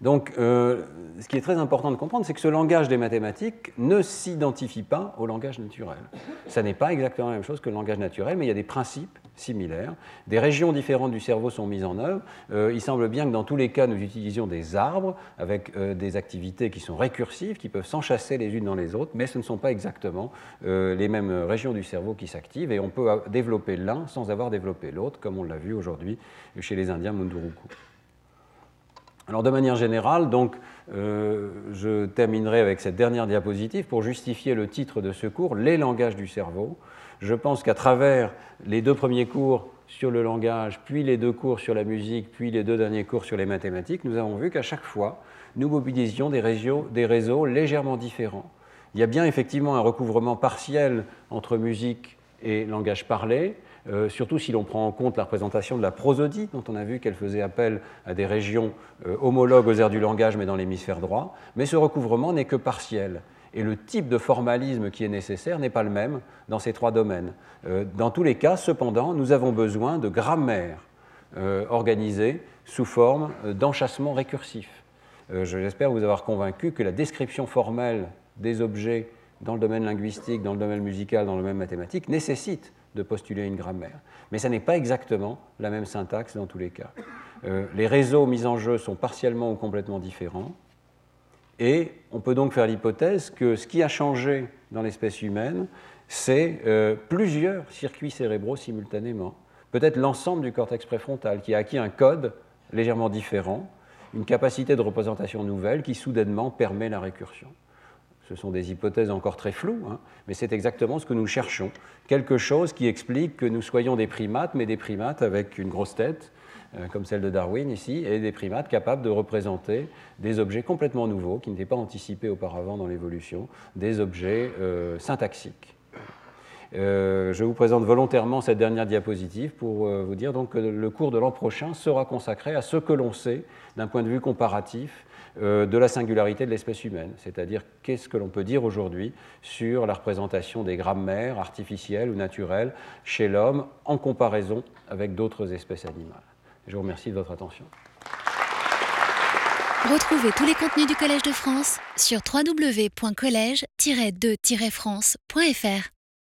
[SPEAKER 2] Donc, euh, ce qui est très important de comprendre, c'est que ce langage des mathématiques ne s'identifie pas au langage naturel. Ça n'est pas exactement la même chose que le langage naturel, mais il y a des principes similaires. Des régions différentes du cerveau sont mises en œuvre. Euh, il semble bien que dans tous les cas, nous utilisions des arbres avec euh, des activités qui sont récursives, qui peuvent s'enchasser les unes dans les autres, mais ce ne sont pas exactement les mêmes régions du cerveau qui s'activent, et on peut développer l'un sans avoir développé l'autre, comme on l'a vu aujourd'hui chez les Indiens Munduruku. Alors de manière générale, euh, je terminerai avec cette dernière diapositive pour justifier le titre de ce cours, Les langages du cerveau. Je pense qu'à travers les deux premiers cours sur le langage, puis les deux cours sur la musique, puis les deux derniers cours sur les mathématiques, nous avons vu qu'à chaque fois, nous mobilisions des réseaux, des réseaux légèrement différents. Il y a bien effectivement un recouvrement partiel entre musique et langage parlé, euh, surtout si l'on prend en compte la représentation de la prosodie, dont on a vu qu'elle faisait appel à des régions euh, homologues aux aires du langage, mais dans l'hémisphère droit. Mais ce recouvrement n'est que partiel. Et le type de formalisme qui est nécessaire n'est pas le même dans ces trois domaines. Euh, dans tous les cas, cependant, nous avons besoin de grammaire organisée sous forme d'enchâssement récursif. J'espère vous avoir convaincu que la description formelle des objets dans le domaine linguistique, dans le domaine musical, dans le domaine mathématique nécessite de postuler une grammaire. Mais ça n'est pas exactement la même syntaxe dans tous les cas. Euh, les réseaux mis en jeu sont partiellement ou complètement différents. Et on peut donc faire l'hypothèse que ce qui a changé dans l'espèce humaine, c'est euh, plusieurs circuits cérébraux simultanément. Peut-être l'ensemble du cortex préfrontal qui a acquis un code légèrement différent, une capacité de représentation nouvelle qui soudainement permet la récursion. Ce sont des hypothèses encore très floues, hein, mais c'est exactement ce que nous cherchons. Quelque chose qui explique que nous soyons des primates, mais des primates avec une grosse tête, euh, comme celle de Darwin ici, et des primates capables de représenter des objets complètement nouveaux, qui n'étaient pas anticipés auparavant dans l'évolution, des objets euh, syntaxiques. Euh, je vous présente volontairement cette dernière diapositive pour vous dire que le cours de l'an prochain sera consacré à ce que l'on sait d'un point de vue comparatif de la singularité de l'espèce humaine, c'est-à-dire qu'est-ce que l'on peut dire aujourd'hui sur la représentation des grammaires artificielles ou naturelles chez l'homme en comparaison avec d'autres espèces animales? Je vous remercie de votre attention.
[SPEAKER 1] Retrouvez tous les contenus du Collège de France sur www.colège-2-france.fr.